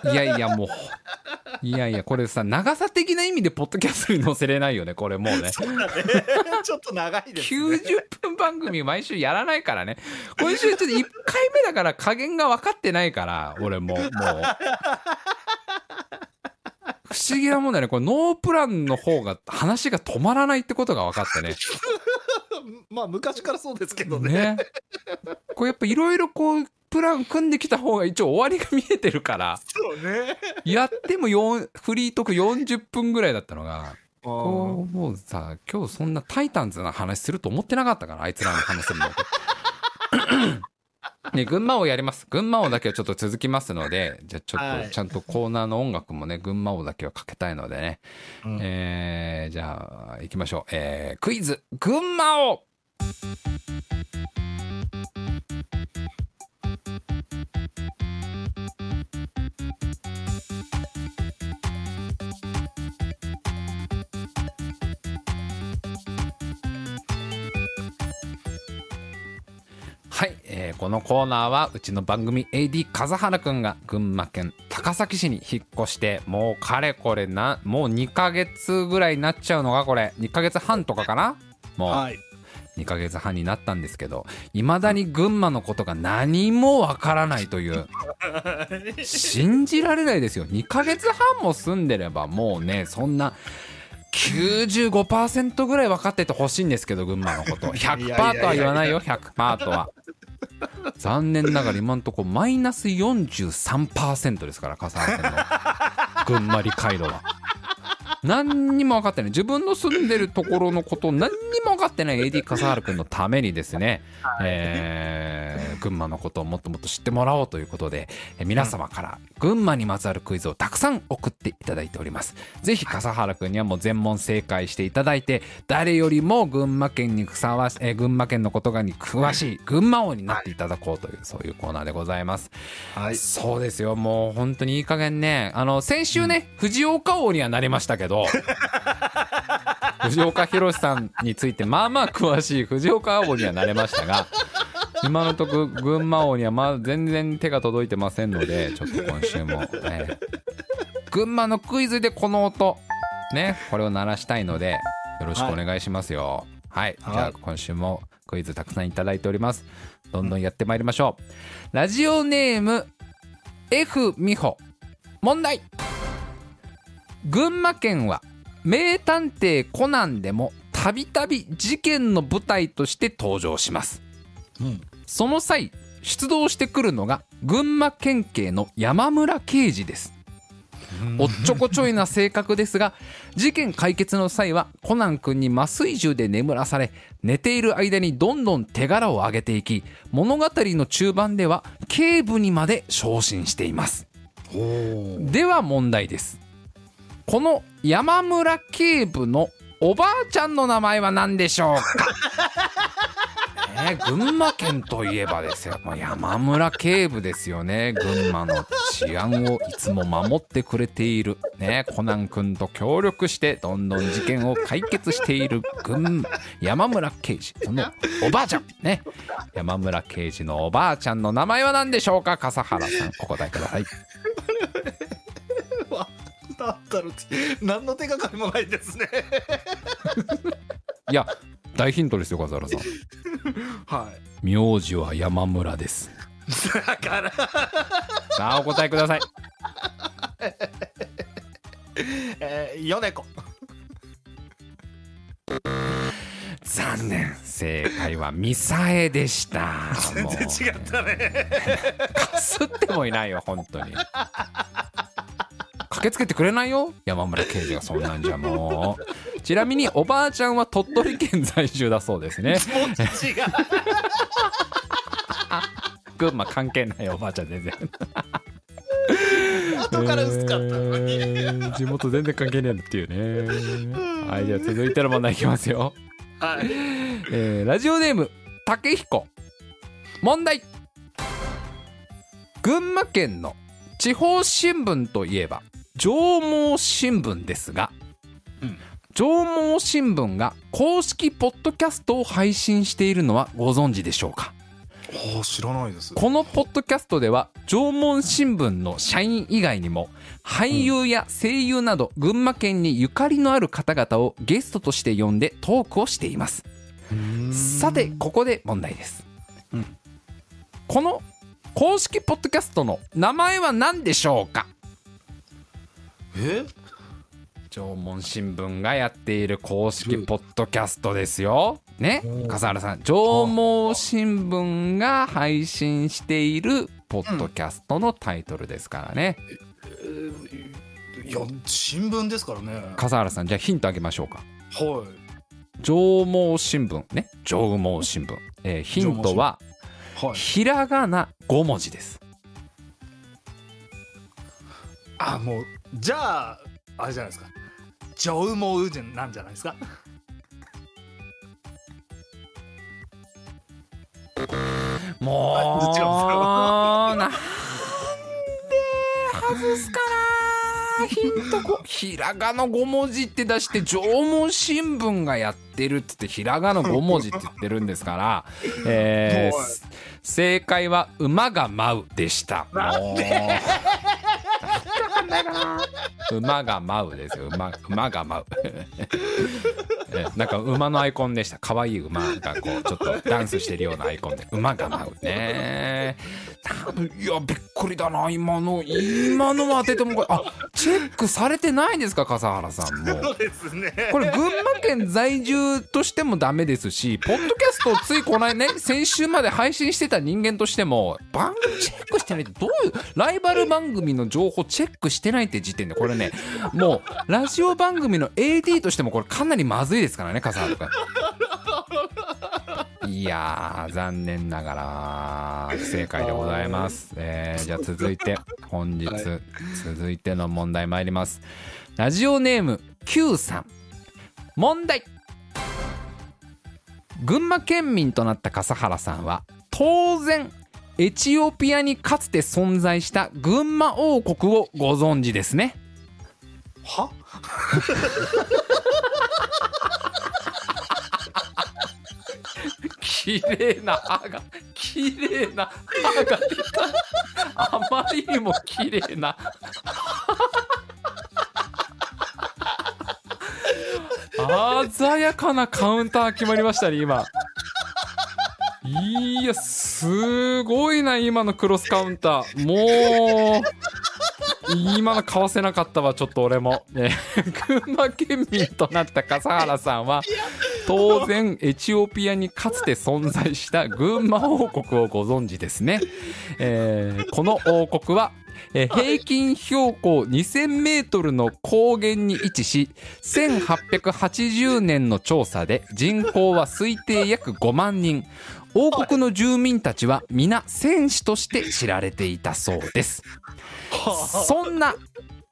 いやいやもういやいやこれさ長さ的な意味でポッドキャストに載せれないよねこれもうね。そうだね。ちょっと長いですね。90分番組毎週やらないからね。今週ちょっと1回目だから加減が分かってないから俺ももう。不思議なもんだね。これノープランの方が話が止まらないってことが分かってね まあ昔からそうですけどね。ね。これやっぱいろいろこうプラン組んできた方が一応終わりが見えてるからそうね。やっても4フリートーク40分ぐらいだったのがこううもうさ今日そんなタイタンズの話すると思ってなかったからあいつらの話するの。ね、群馬王やります。群馬王だけはちょっと続きますのでじゃあちょっはい。とちゃんとコーナーの音楽もね群馬王だけはかけたいのでね、うん。えーじゃあ行きましょう、えークイズ。群馬王このコーナーはうちの番組 AD 風原くんが群馬県高崎市に引っ越してもうかれこれなもう2ヶ月ぐらいになっちゃうのがこれ。2ヶ月半とかかな？もう。はい。2ヶ月半になったんですけどいまだに群馬のことが何もわからないという。信じられないですよ。2ヶ月半も住んでればもうねそんな95%ぐらい分かっててほしいんですけど群馬のこと。100%とは言わないよ。100%とは 残念ながら今のところマイナス43%ですから笠原県の。群馬理解度は何にも分かってない。自分の住んでるところのことを何にも分かってない AD 笠原君のためにですね、えー群馬のことをもっともっと知ってもらおうということで、えー皆様から群馬にまつわるクイズをたくさん送っていただいております。ぜひ笠原君にはもう全問正解していただいて誰よりも群馬県にふさわし、えー群馬県のことがに詳しい群馬王になっていただこうというそういうコーナーでございます。はい。そうですよ。もう本当にいい加減ね。あの先週ね、藤岡王にはなりましたけど 藤岡弘さんについてまあまあ詳しい藤岡王にはなれましたが今のとこ群馬王にはまあ全然手が届いてませんのでちょっと今週も、ね、群馬のクイズでこの音ねこれを鳴らしたいのでよろしくお願いしますよ。はい、はい。じゃあ今週もクイズたくさんいただいております。どんどんやってまいりましょう。ラジオネーム F 美穂。問題群馬県は名探偵コナンでもたびたび事件の舞台として登場します。うん。その際出動してくるのが群馬県警の山村刑事です。おっちょこちょいな性格ですが事件解決の際はコナン君に麻酔銃で眠らされ寝ている間にどんどん手柄を上げていき物語の中盤では警部にまで昇進しています。では問題ですこの山村警部のおばあちゃんの名前は何でしょうか？ね群馬県といえばですよ。もう山村警部ですよね。群馬の治安をいつも守ってくれている。ねコナン君と協力してどんどん事件を解決している。群馬山村刑事そのおばあちゃん。ね山村刑事のおばあちゃんの名前は何でしょうか？笠原さんお答えください。わって。何の手がかりもないですね。いや大ヒントですよ笠原さん。はい。名字は山村です。だから。さあお答えください。えー、米子。残念。正解はミサエでした。全然違ったね。かすってもいないよ本当に駆けつけてくれないよ？山村刑事がそんなんじゃもう。ちなみにおばあちゃんは鳥取県在住だそうですね。群馬 関係ないおばあちゃん全然。後から薄かったのに、えー地元全然関係ねえっていうね。はいじゃあ続いての問題いきますよ。はい。えーラジオネーム竹彦。問題。群馬県の地方新聞といえば上毛新聞ですが、うん。上毛新聞が公式ポッドキャストを配信しているのはご存知でしょうか？知らないです。このポッドキャストでは縄文新聞の社員以外にも俳優や声優など群馬県にゆかりのある方々をゲストとして呼んでトークをしています。さてここで問題です、うん。この公式ポッドキャストの名前は何でしょうか？え？縄文新聞がやっている公式ポッドキャストですよ。ね？笠原さん。縄文新聞が配信しているポッドキャストのタイトルですからね。いや新聞ですからね。笠原さんじゃあヒントあげましょうか。はい。縄文新聞。ね？縄文新聞、えーヒントははい。ひらがな5文字です。あもうじゃああれじゃないですか。ジョウモウなんじゃないですか。もうなんで外すかなヒントこ。ひらがな5文字って出して縄文新聞がやってるって言ってひらがな5文字って言ってるんですから、えーはい正解は馬が舞うでしたも う馬が舞うですよ。馬馬が舞う。えなんか馬のアイコンでした。可愛い馬がこうちょっとダンスしてるようなアイコンで。馬が舞うね。いやびっくりだな。今の今のも当ててもこれあチェックされてないんですか？笠原さんも。そうですね。これ群馬県在住としてもダメですしポッドキャストをついこの間ね先週まで配信してた人間としても番組チェックしてないどういうライバル番組の情報チェックしてないって時点でこれね もうラジオ番組の AD としてもこれかなりまずいですからね笠原君。いやー残念ながら不正解でございます、えーじゃあ続いて本日、はい。続いての問題参ります。ラジオネーム Q さん。問題。群馬県民となった笠原さんは当然エチオピアにかつて存在した群馬王国をご存知ですね。は？綺麗な歯が綺麗な歯が出た。あまりにも綺麗な。鮮やかなカウンター決まりましたね今いやすごいな今のクロスカウンター。もう今の買わせなかったわちょっと俺も、えー 群馬県民となった笠原さんは当然エチオピアにかつて存在した群馬王国をご存知ですね、えーこの王国はえ平均標高2000メートルの高原に位置し1880年の調査で人口は推定約5万人。王国の住民たちは皆戦士として知られていたそうです。そんな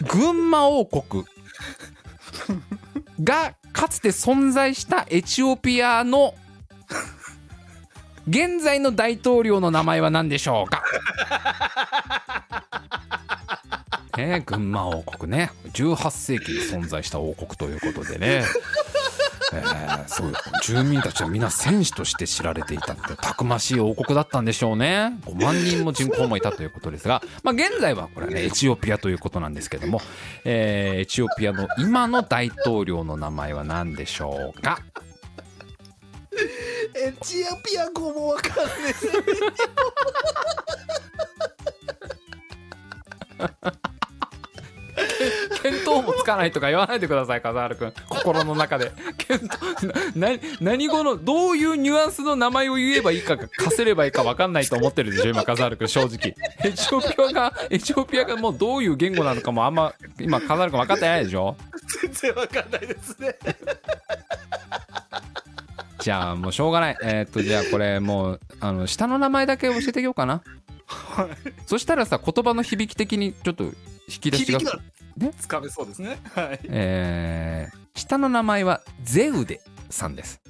群馬王国がかつて存在したエチオピアの現在の大統領の名前は何でしょうか？ね、群馬王国ね。18世紀に存在した王国ということでね、えーそう住民たちは皆戦士として知られていたってたくましい王国だったんでしょうね。5万人も人口もいたということですが、まあ、現在はこれはねエチオピアということなんですけども、えーエチオピアの今の大統領の名前は何でしょうか？エチオピア語もわかんない。です見当もつかないとか言わないでください笠原君心の中で見当なな何語のどういうニュアンスの名前を言えばいいかが課せればいいか分かんないと思ってるでしょ今笠原君正直エチオピアがエチオピアがもうどういう言語なのかもあんま今笠原君分かってないでしょ全然わかんないですねじゃあもうしょうがないえーっとじゃあこれもうあの下の名前だけ教えてあげようかなはいそしたらさ言葉の響き的にちょっと引き出しがね。つかめそうですね。はい。えー下の名前はゼウデさんです。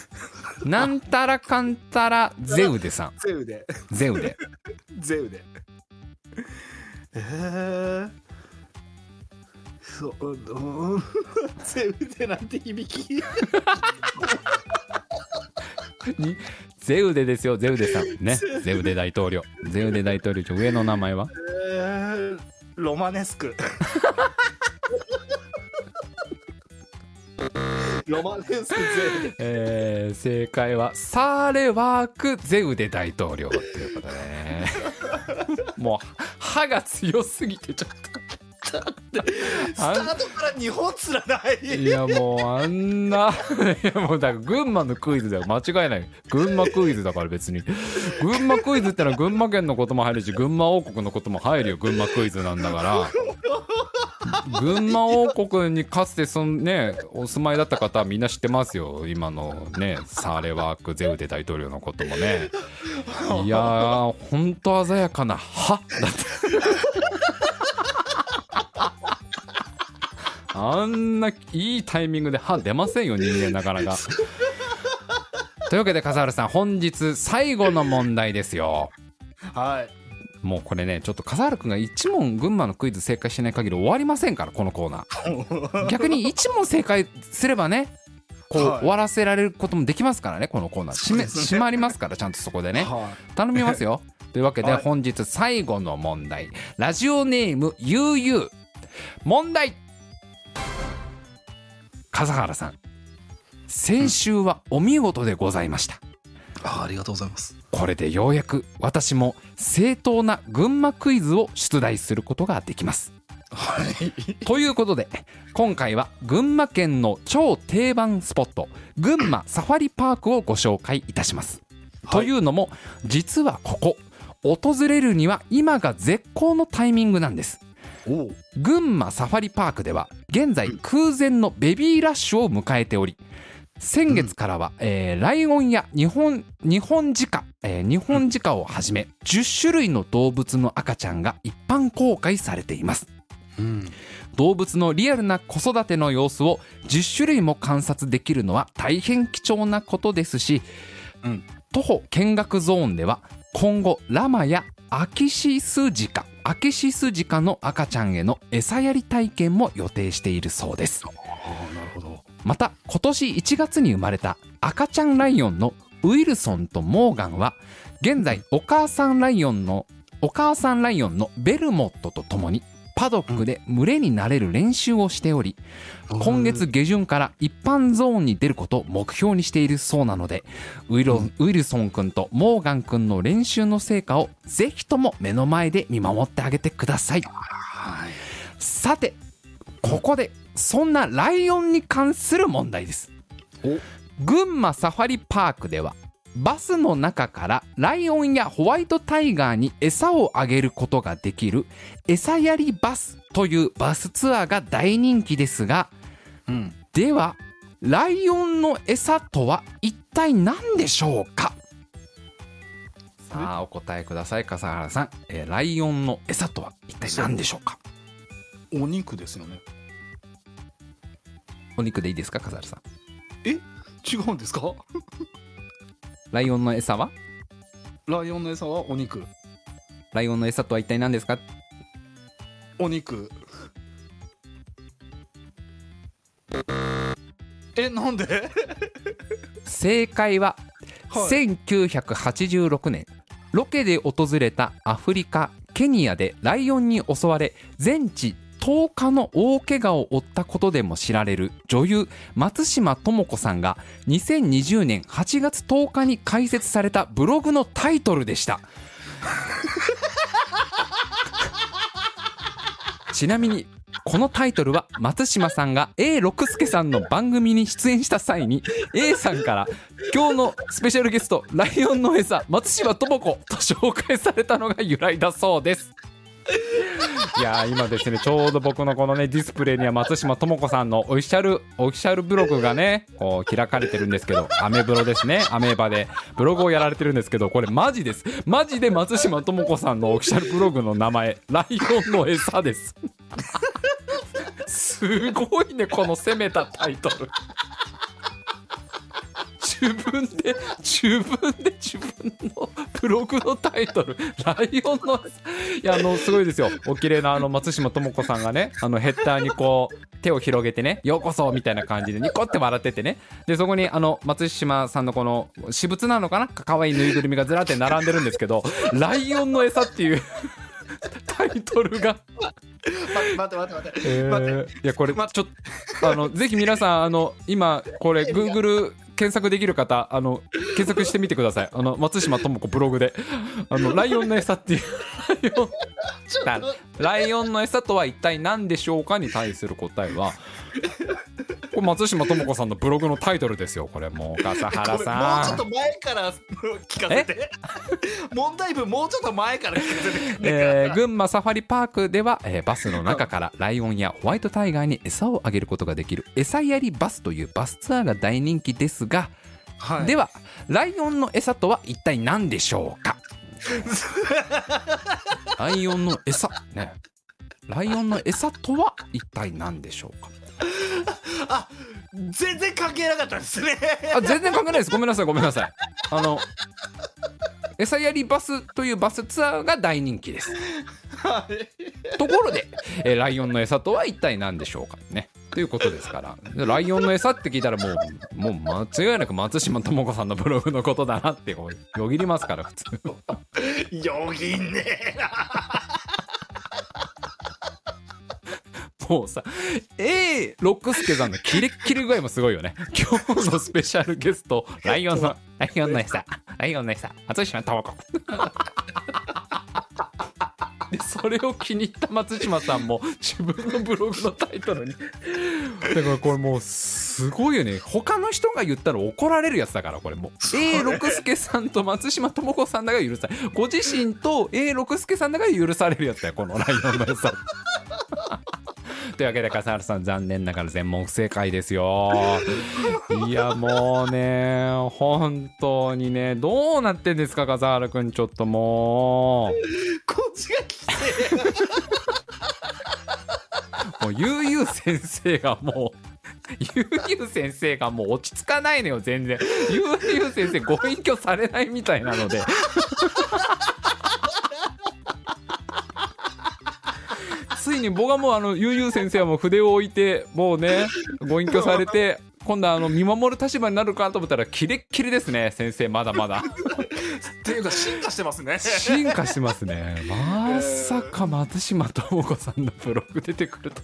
なんたらかんたらゼウデさん。ゼウでゼウデ。ゼウでえー、そううん ゼウでなんて響き。にゼウデですよゼウデさん。ね。ゼウデ大統領。ゼウデ大統領上の名前は？えーロマネスクロマネスクゼえー正解はサーレワーク・ゼウデ大統領ということでね。もう歯が強すぎてちょっスタートから日本つらない。といやもうあんな。いやもうだから群馬のクイズだよ。間違いない。群馬クイズだから別に。群馬クイズってのは群馬県のことも入るし群馬王国のことも入るよ。群馬クイズなんだから群馬王国にかつてそのねお住まいだった方はみんな知ってますよ。今のねサーレワーク・ゼウデ大統領のこともね。いやーほんと鮮やかな「は」だったあんないいタイミングで歯出ませんよ人間なかなか。というわけで笠原さん本日最後の問題ですよ。はい。もうこれねちょっと笠原くんが1問群馬のクイズ正解しない限り終わりませんからこのコーナー。逆に1問正解すればねこうはい。終わらせられることもできますからねこのコーナー。締めそうですね。締まりますからちゃんとそこでね。は頼みますよ。というわけではい。本日最後の問題。ラジオネームゆうゆう問題。笠原さん。先週はお見事でございましたあありがとうございます。これでようやく私も正当な群馬クイズを出題することができます。はい。ということで今回は群馬県の超定番スポット群馬サファリパークをご紹介いたします、というのも実はここ訪れるには今が絶好のタイミングなんです。群馬サファリパークでは現在空前のベビーラッシュを迎えており先月からは、えーライオンや日本日本鹿、えー日本鹿をはじめ10種類の動物の赤ちゃんが一般公開されています。うん。動物のリアルな子育ての様子を10種類も観察できるのは大変貴重なことですし、うん。徒歩見学ゾーンでは今後ラマやアキシスジカアキシスジカの赤ちゃんへの餌やり体験も予定しているそうです。なるほどまた今年1月に生まれた赤ちゃんライオンのウィルソンとモーガンは現在お母さんライオンのお母さんライオンのベルモットと共にパドックで群れになれる練習をしており今月下旬から一般ゾーンに出ることを目標にしているそうなのでウィロウィルソン君とモーガン君の練習の成果をぜひとも目の前で見守ってあげてください。はい。さてここでそんなライオンに関する問題です。お。群馬サファリパークではバスの中からライオンやホワイトタイガーに餌をあげることができる餌やりバスというバスツアーが大人気ですがうん。ではライオンの餌とは一体何でしょうか？さあお答えください笠原さん、えーライオンの餌とは一体何でしょうか？お肉ですよねお肉でいいですか笠原さん？違うんですか？ライオンの餌は？ライオンの餌は？お肉。ライオンの餌とは一体何ですか？お肉。えなんで、正解ははい、1986年。ロケで訪れたアフリカケニアでライオンに襲われ全治10日の大怪我を負ったことでも知られる女優松島智子さんが2020年8月10日に開設されたブログのタイトルでした。ちなみにこのタイトルは松島さんが A 六輔さんの番組に出演した際に A さんから今日のスペシャルゲストライオンの餌松島智子と紹介されたのが由来だそうです。いや今ですねちょうど僕のこのねディスプレイには松島智子さんのオフィシャルオフィシャルブログがねこう開かれてるんですけどアメブロですね。アメーバで。ブログをやられてるんですけどこれマジです。マジで松島智子さんのオフィシャルブログの名前。ライオンの餌です。すごいねこの攻めたタイトル。自分で自分で自分のブログのタイトル「ライオンの」いやあのすごいですよ。お綺麗なあの松島智子さんがねあのヘッダーにこう手を広げてね「ようこそ」みたいな感じでニコって笑っててね。でそこにあの松島さんのこの私物なのかな？可愛いぬいぐるみがずらって並んでるんですけど「ライオンの餌」っていうタイトルが。待って待って待って、えー待っていやこれちょっとあのぜひ皆さんあの今これ Google 検索できる方あの検索してみてください。あの松島智子ブログで。あのライオンの餌っていう ライオンだライオンの餌とは一体何でしょうかに対する答えはこれ松島智子さんのブログのタイトルですよこれもう。笠原これもうちょさんっと前から聞かせて。問題文もうちょっと前から聞かせてえー群馬サファリパークでは、えーバスの中から ライオンやホワイトタイガーに餌をあげることができる餌やりバスというバスツアーが大人気ですが、はい。ではライオンの餌とは一体何でしょうか？ライオンの餌。ね。ライオンの餌とは一体何でしょうか？あ全然関係なかったですね。あ全然関係ないです。ごめんなさいごめんなさい。あの餌やりバスというバスツアーが大人気です。はい。ところで、えーライオンの餌とは一体何でしょうかね。ということですから。でライオンの餌って聞いたらもうもう間違いなく松島智子さんのブログのことだなってよぎりますから普通。よぎんねえなもうさ A 六輔さんのキレッキレ具合もすごいよね。今日のスペシャルゲストライオンのライオンの餌ライオンの餌松島智子。でそれを気に入った松島さんも自分のブログのタイトルに。だからこれもうすごいよね。他の人が言ったら怒られるやつだからこれもう。A 六輔さんと松島智子さんだが許されご自身と A 六輔さんだが許されるやつだよこのライオンの餌というわけで笠原さん残念ながら全問不正解ですよ。いやもうね本当にねどうなってんですか笠原くんちょっともう。こっちが聞きて。もう悠々先生がもう悠々先生がもう落ち着かないのよ全然。悠々先生ご隠居されないみたいなのでついに僕はもうあの悠々先生はもう筆を置いてもうね ご隠居されて今度はあの見守る立場になるかと思ったらキレッキレですね先生まだまだ。っていうか進化してますね。進化してますね。まさか松島智子さんのブログ出てくると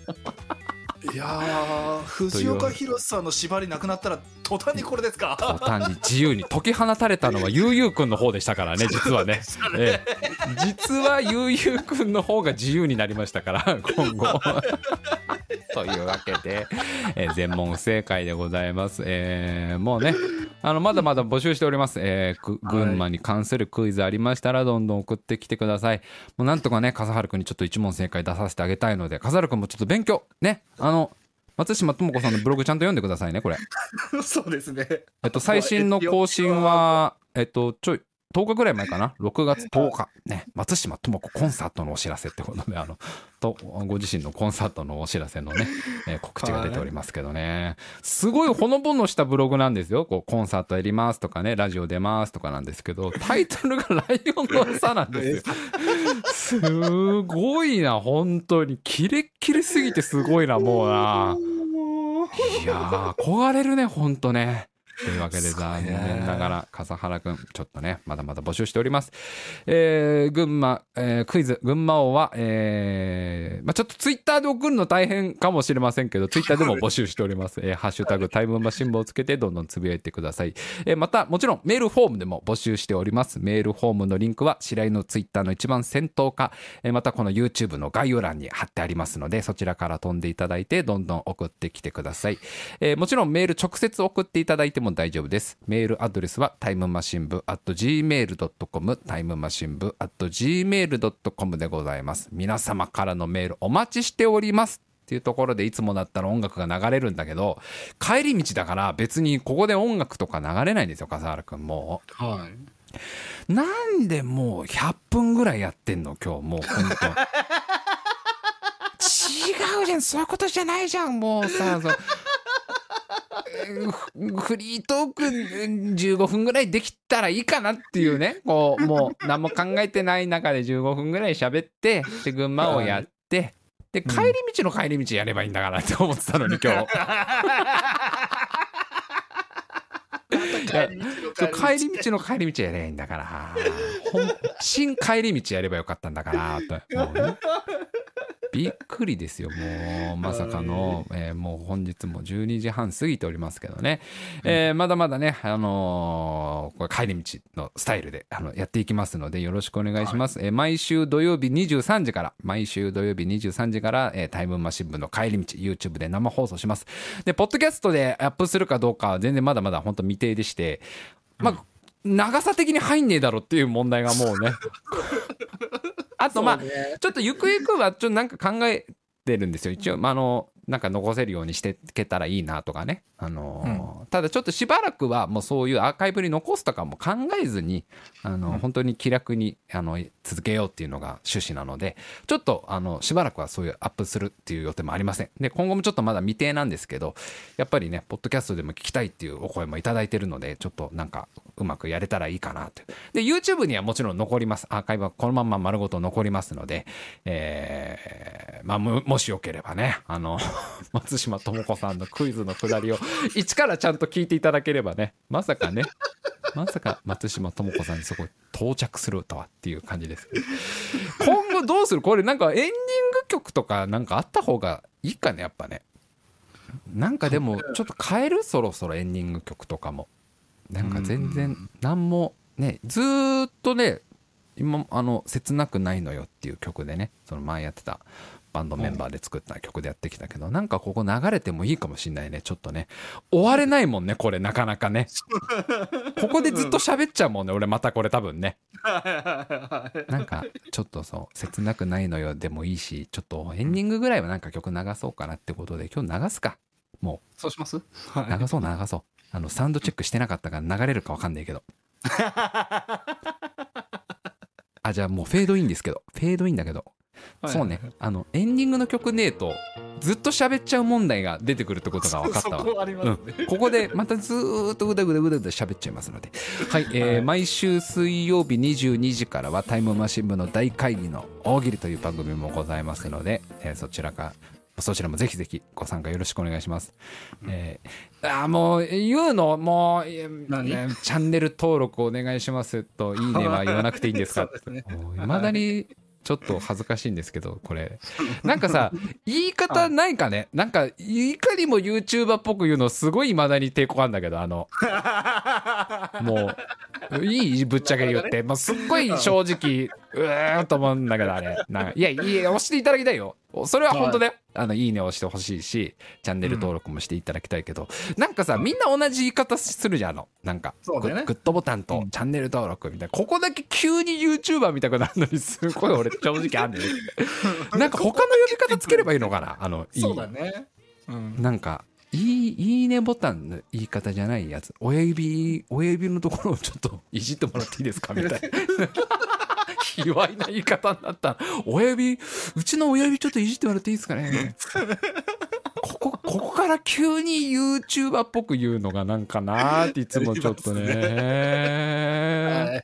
いやー藤岡弘さんの縛りなくなったら途端にこれですか？途端に自由に解き放たれたのは 悠々くんの方でしたからね 実はね、ええ。実は悠々くんの方が自由になりましたから 今後。というわけで、えー全問不正解でございます、えーもうねあのまだまだ募集しております、えーく群馬に関するクイズありましたらどんどん送ってきてください。もうなんとかね笠原くんにちょっと一問正解出させてあげたいので笠原くんもちょっと勉強ねあの松島智子さんのブログちゃんと読んでくださいねこれ。そうですね。えっと、最新の更新は、えっと、ちょい、10日ぐらい前かな？6月10日。ね。松島智子コンサートのお知らせってことであのとご自身のコンサートのお知らせのね、えー告知が出ておりますけどね。すごいほのぼのしたブログなんですよ。こうコンサートやりますとかねラジオ出ますとかなんですけどタイトルが「ライオンの餌」なんですよ。すごいな本当に。キレッキレすぎてすごいなもうな。いやー憧れるねほんとねというわけで残念ながら笠原くんちょっとねまだまだ募集しております。えー、群馬、えークイズ群馬王はえーまあちょっとツイッターで送るの大変かもしれませんけどツイッターでも募集しております、えーハッシュタグタイムマシン部をつけてどんどんつぶやいてください、えーまたもちろんメールフォームでも募集しております。メールフォームのリンクは白井のツイッターの一番先頭か、えーまたこの YouTube の概要欄に貼ってありますのでそちらから飛んでいただいてどんどん送ってきてください、えーもちろんメール直接送っていただいても大丈夫です。メールアドレスはタイムマシン部 at gmail.com タイムマシン部 at gmail.com でございます。皆様からのメールお待ちしておりますっていうところでいつもだったら音楽が流れるんだけど帰り道だから別にここで音楽とか流れないんですよ笠原くんも。はうなんでもう100分ぐらいやってんの？今日もうほんと違うじゃん。そういうことじゃないじゃん。もうさフ フリートーク15分ぐらいできたらいいかなっていうね。こうもう何も考えてない中で15分ぐらい喋ってで群馬をやってで帰り道の帰り道やればいいんだからって思ってたのに今日。帰り道の帰り道やればいいんだから。新帰り道やればよかったんだからと。もうねびっくりですよ。もうまさかの、えーもう本日も12時半過ぎておりますけどね、えーまだまだね、あのーこれ帰り道のスタイルであのやっていきますのでよろしくお願いします、えー毎週土曜日23時から毎週土曜日23時から、えータイムマシン部の帰り道 YouTube で生放送します。でポッドキャストでアップするかどうかは全然まだまだ本当未定でしてまあ、長さ的に入んねえだろっていう問題がもうね あとまあちょっとゆくゆくはちょっとなんか考えてるんですよ。一応、まあ、あのなんか残せるようにしていけたらいいなとかね、あのーただちょっとしばらくはもうそういうアーカイブに残すとかも考えずにあの、本当に気楽にあの続けようっていうのが趣旨なのでちょっとあのしばらくはそういうアップするっていう予定もありません。で今後もちょっとまだ未定なんですけどやっぱりねポッドキャストでも聞きたいっていうお声もいただいてるのでちょっとなんかうまくやれたらいいかなとで YouTube にはもちろん残ります。アーカイブはこのまんま丸ごと残りますので、えーまあもしよければねあの 松島智子さんのクイズのくだりを一からちゃんと聞いていただければねまさかねまさか松島智子さんにそこ到着するとはっていう感じです。けど。今後どうする？これなんかエンディング曲とかなんかあった方がいいかねやっぱね。なんかでもちょっと変える？そろそろエンディング曲とかも。なんか全然何もねずーっとね今あの「切なくないのよ」っていう曲でねその前やってたバンドメンバーで作った曲でやってきたけどなんかここ流れてもいいかもしんないねちょっとね。終われないもんねこれなかなかね。ここでずっと喋っちゃうもんね俺またこれ多分ね。なんかちょっとそう切なくないのよでもいいしちょっとエンディングぐらいはなんか曲流そうかなってことで今日流すか。もそうします？う流そう流そう。あのサウンドチェックしてなかったから流れるか分かんないけど。あじゃあもうフェードインですけど。フェードインだけどそうね。あのエンディングの曲ねえとずっと喋っちゃう問題が出てくるってことが分かったわ。そこここでまたずーっとぐだぐだぐだぐだ喋っちゃいますので、はい。えー毎週水曜日22時からはタイムマシン部の大会議の大喜利という番組もございますので、えーそちらかそちらもぜひぜひご参加よろしくお願いします。えーあーもう言うのもう、えチャンネル登録お願いしますといいねは言わなくていいんですか？いまだにちょっと恥ずかしいんですけどこれ。なんかさ言い方ないかね？なんかいかにも YouTuber っぽく言うのすごいいまだに抵抗あるんだけどあの。もういいぶっちゃけ言って、まあ、すっごい正直うーんと思うんだけどあれ。なんかいやいや押していただきたいよ。それは本当だよ、あのいいね押してほしいしチャンネル登録もしていただきたいけど、なんかさみんな同じ言い方するじゃんあのなんかそうだよね。グッドボタンとチャンネル登録みたいな。ここだけ急に YouTuber 見たくなるのにすごい俺 正直あんねん なんか他の呼び方つければいいのかな？あのいい。そうだね。うん。なんかいいいいねボタンの言い方じゃないやつ。親指親指のところをちょっといじってもらっていいですか？みたいな 卑猥な言い方になった。親指うちの親指ちょっといじってもらっていいですかね？ここここから急に YouTuber っぽく言うのがなんかなーっていつもちょっとね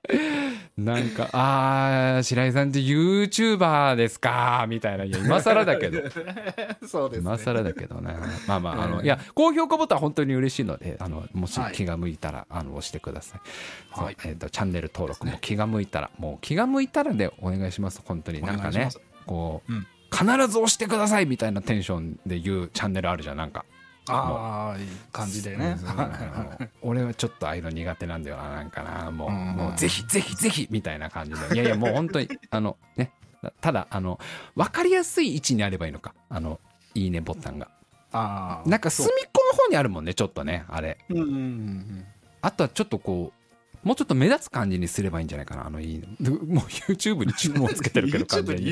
なんかあー白井さんって YouTuber ですかみたいな。いや今更だけど。そうですね。今更だけどね。まあまああの、いや高評価ボタン本当に嬉しいのであのもしはい。気が向いたら、あの押してください、はい。えーとチャンネル登録も気が向いたらもう気が向いたらでお願いします。本当に。なんかねこう、うん。必ず押してくださいみたいなテンションで言うチャンネルあるじゃんなんかああいい感じでね。俺はちょっとああいうの苦手なんだよななんかな。もう,、うん。もうぜひぜひぜひみたいな感じで。いやいやもう本当にあのねただあの分かりやすい位置にあればいいのか。あのいいねボタンが。ああなんか隅っこの方にあるもんねちょっとねあれ。うんうんうん。あとはちょっとこうもうちょっと目立つ感じにすればいいんじゃないかな。あのいいねもう YouTube に注文つけてるけど完全に。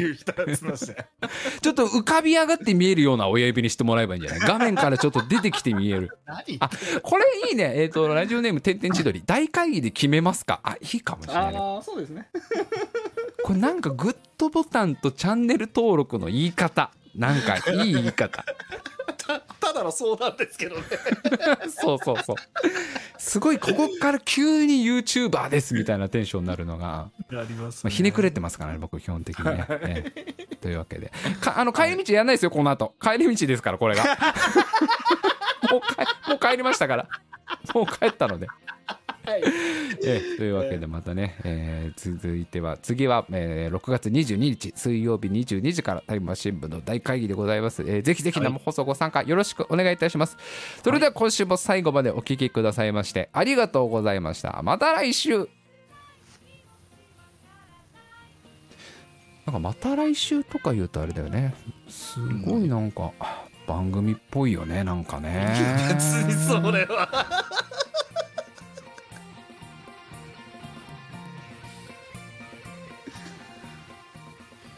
ちょっと浮かび上がって見えるような親指にしてもらえばいいんじゃない？画面からちょっと出てきて見える。何あこれいいね。えっ、とラジオネームてんてん千鳥。大会議で決めますか？あいいかもしれないあそうですね。これなんかグッドボタンとチャンネル登録の言い方。なんかいい言い方たただたらそうなんですけどね。そうそうそう。すごいここから急に YouTuber ですみたいなテンションになるのが、ありますまあ、ひねくれてますからね僕基本的にね、ええ。というわけで。かあの帰り道やんないですよこの後。帰り道ですからこれが。もう帰もう帰りましたから。もう帰ったのではい。ええというわけでまたね、えー続いては次は、えー6月22日水曜日22時からタイムマシン部の大会議でございます、えーぜひぜひ生放送ご参加よろしくお願いいたします。それでは今週も最後までお聞きくださいましてありがとうございました。また来週。なんかまた来週とか言うとあれだよね。すごいなんか番組っぽいよねなんかね。別にそれは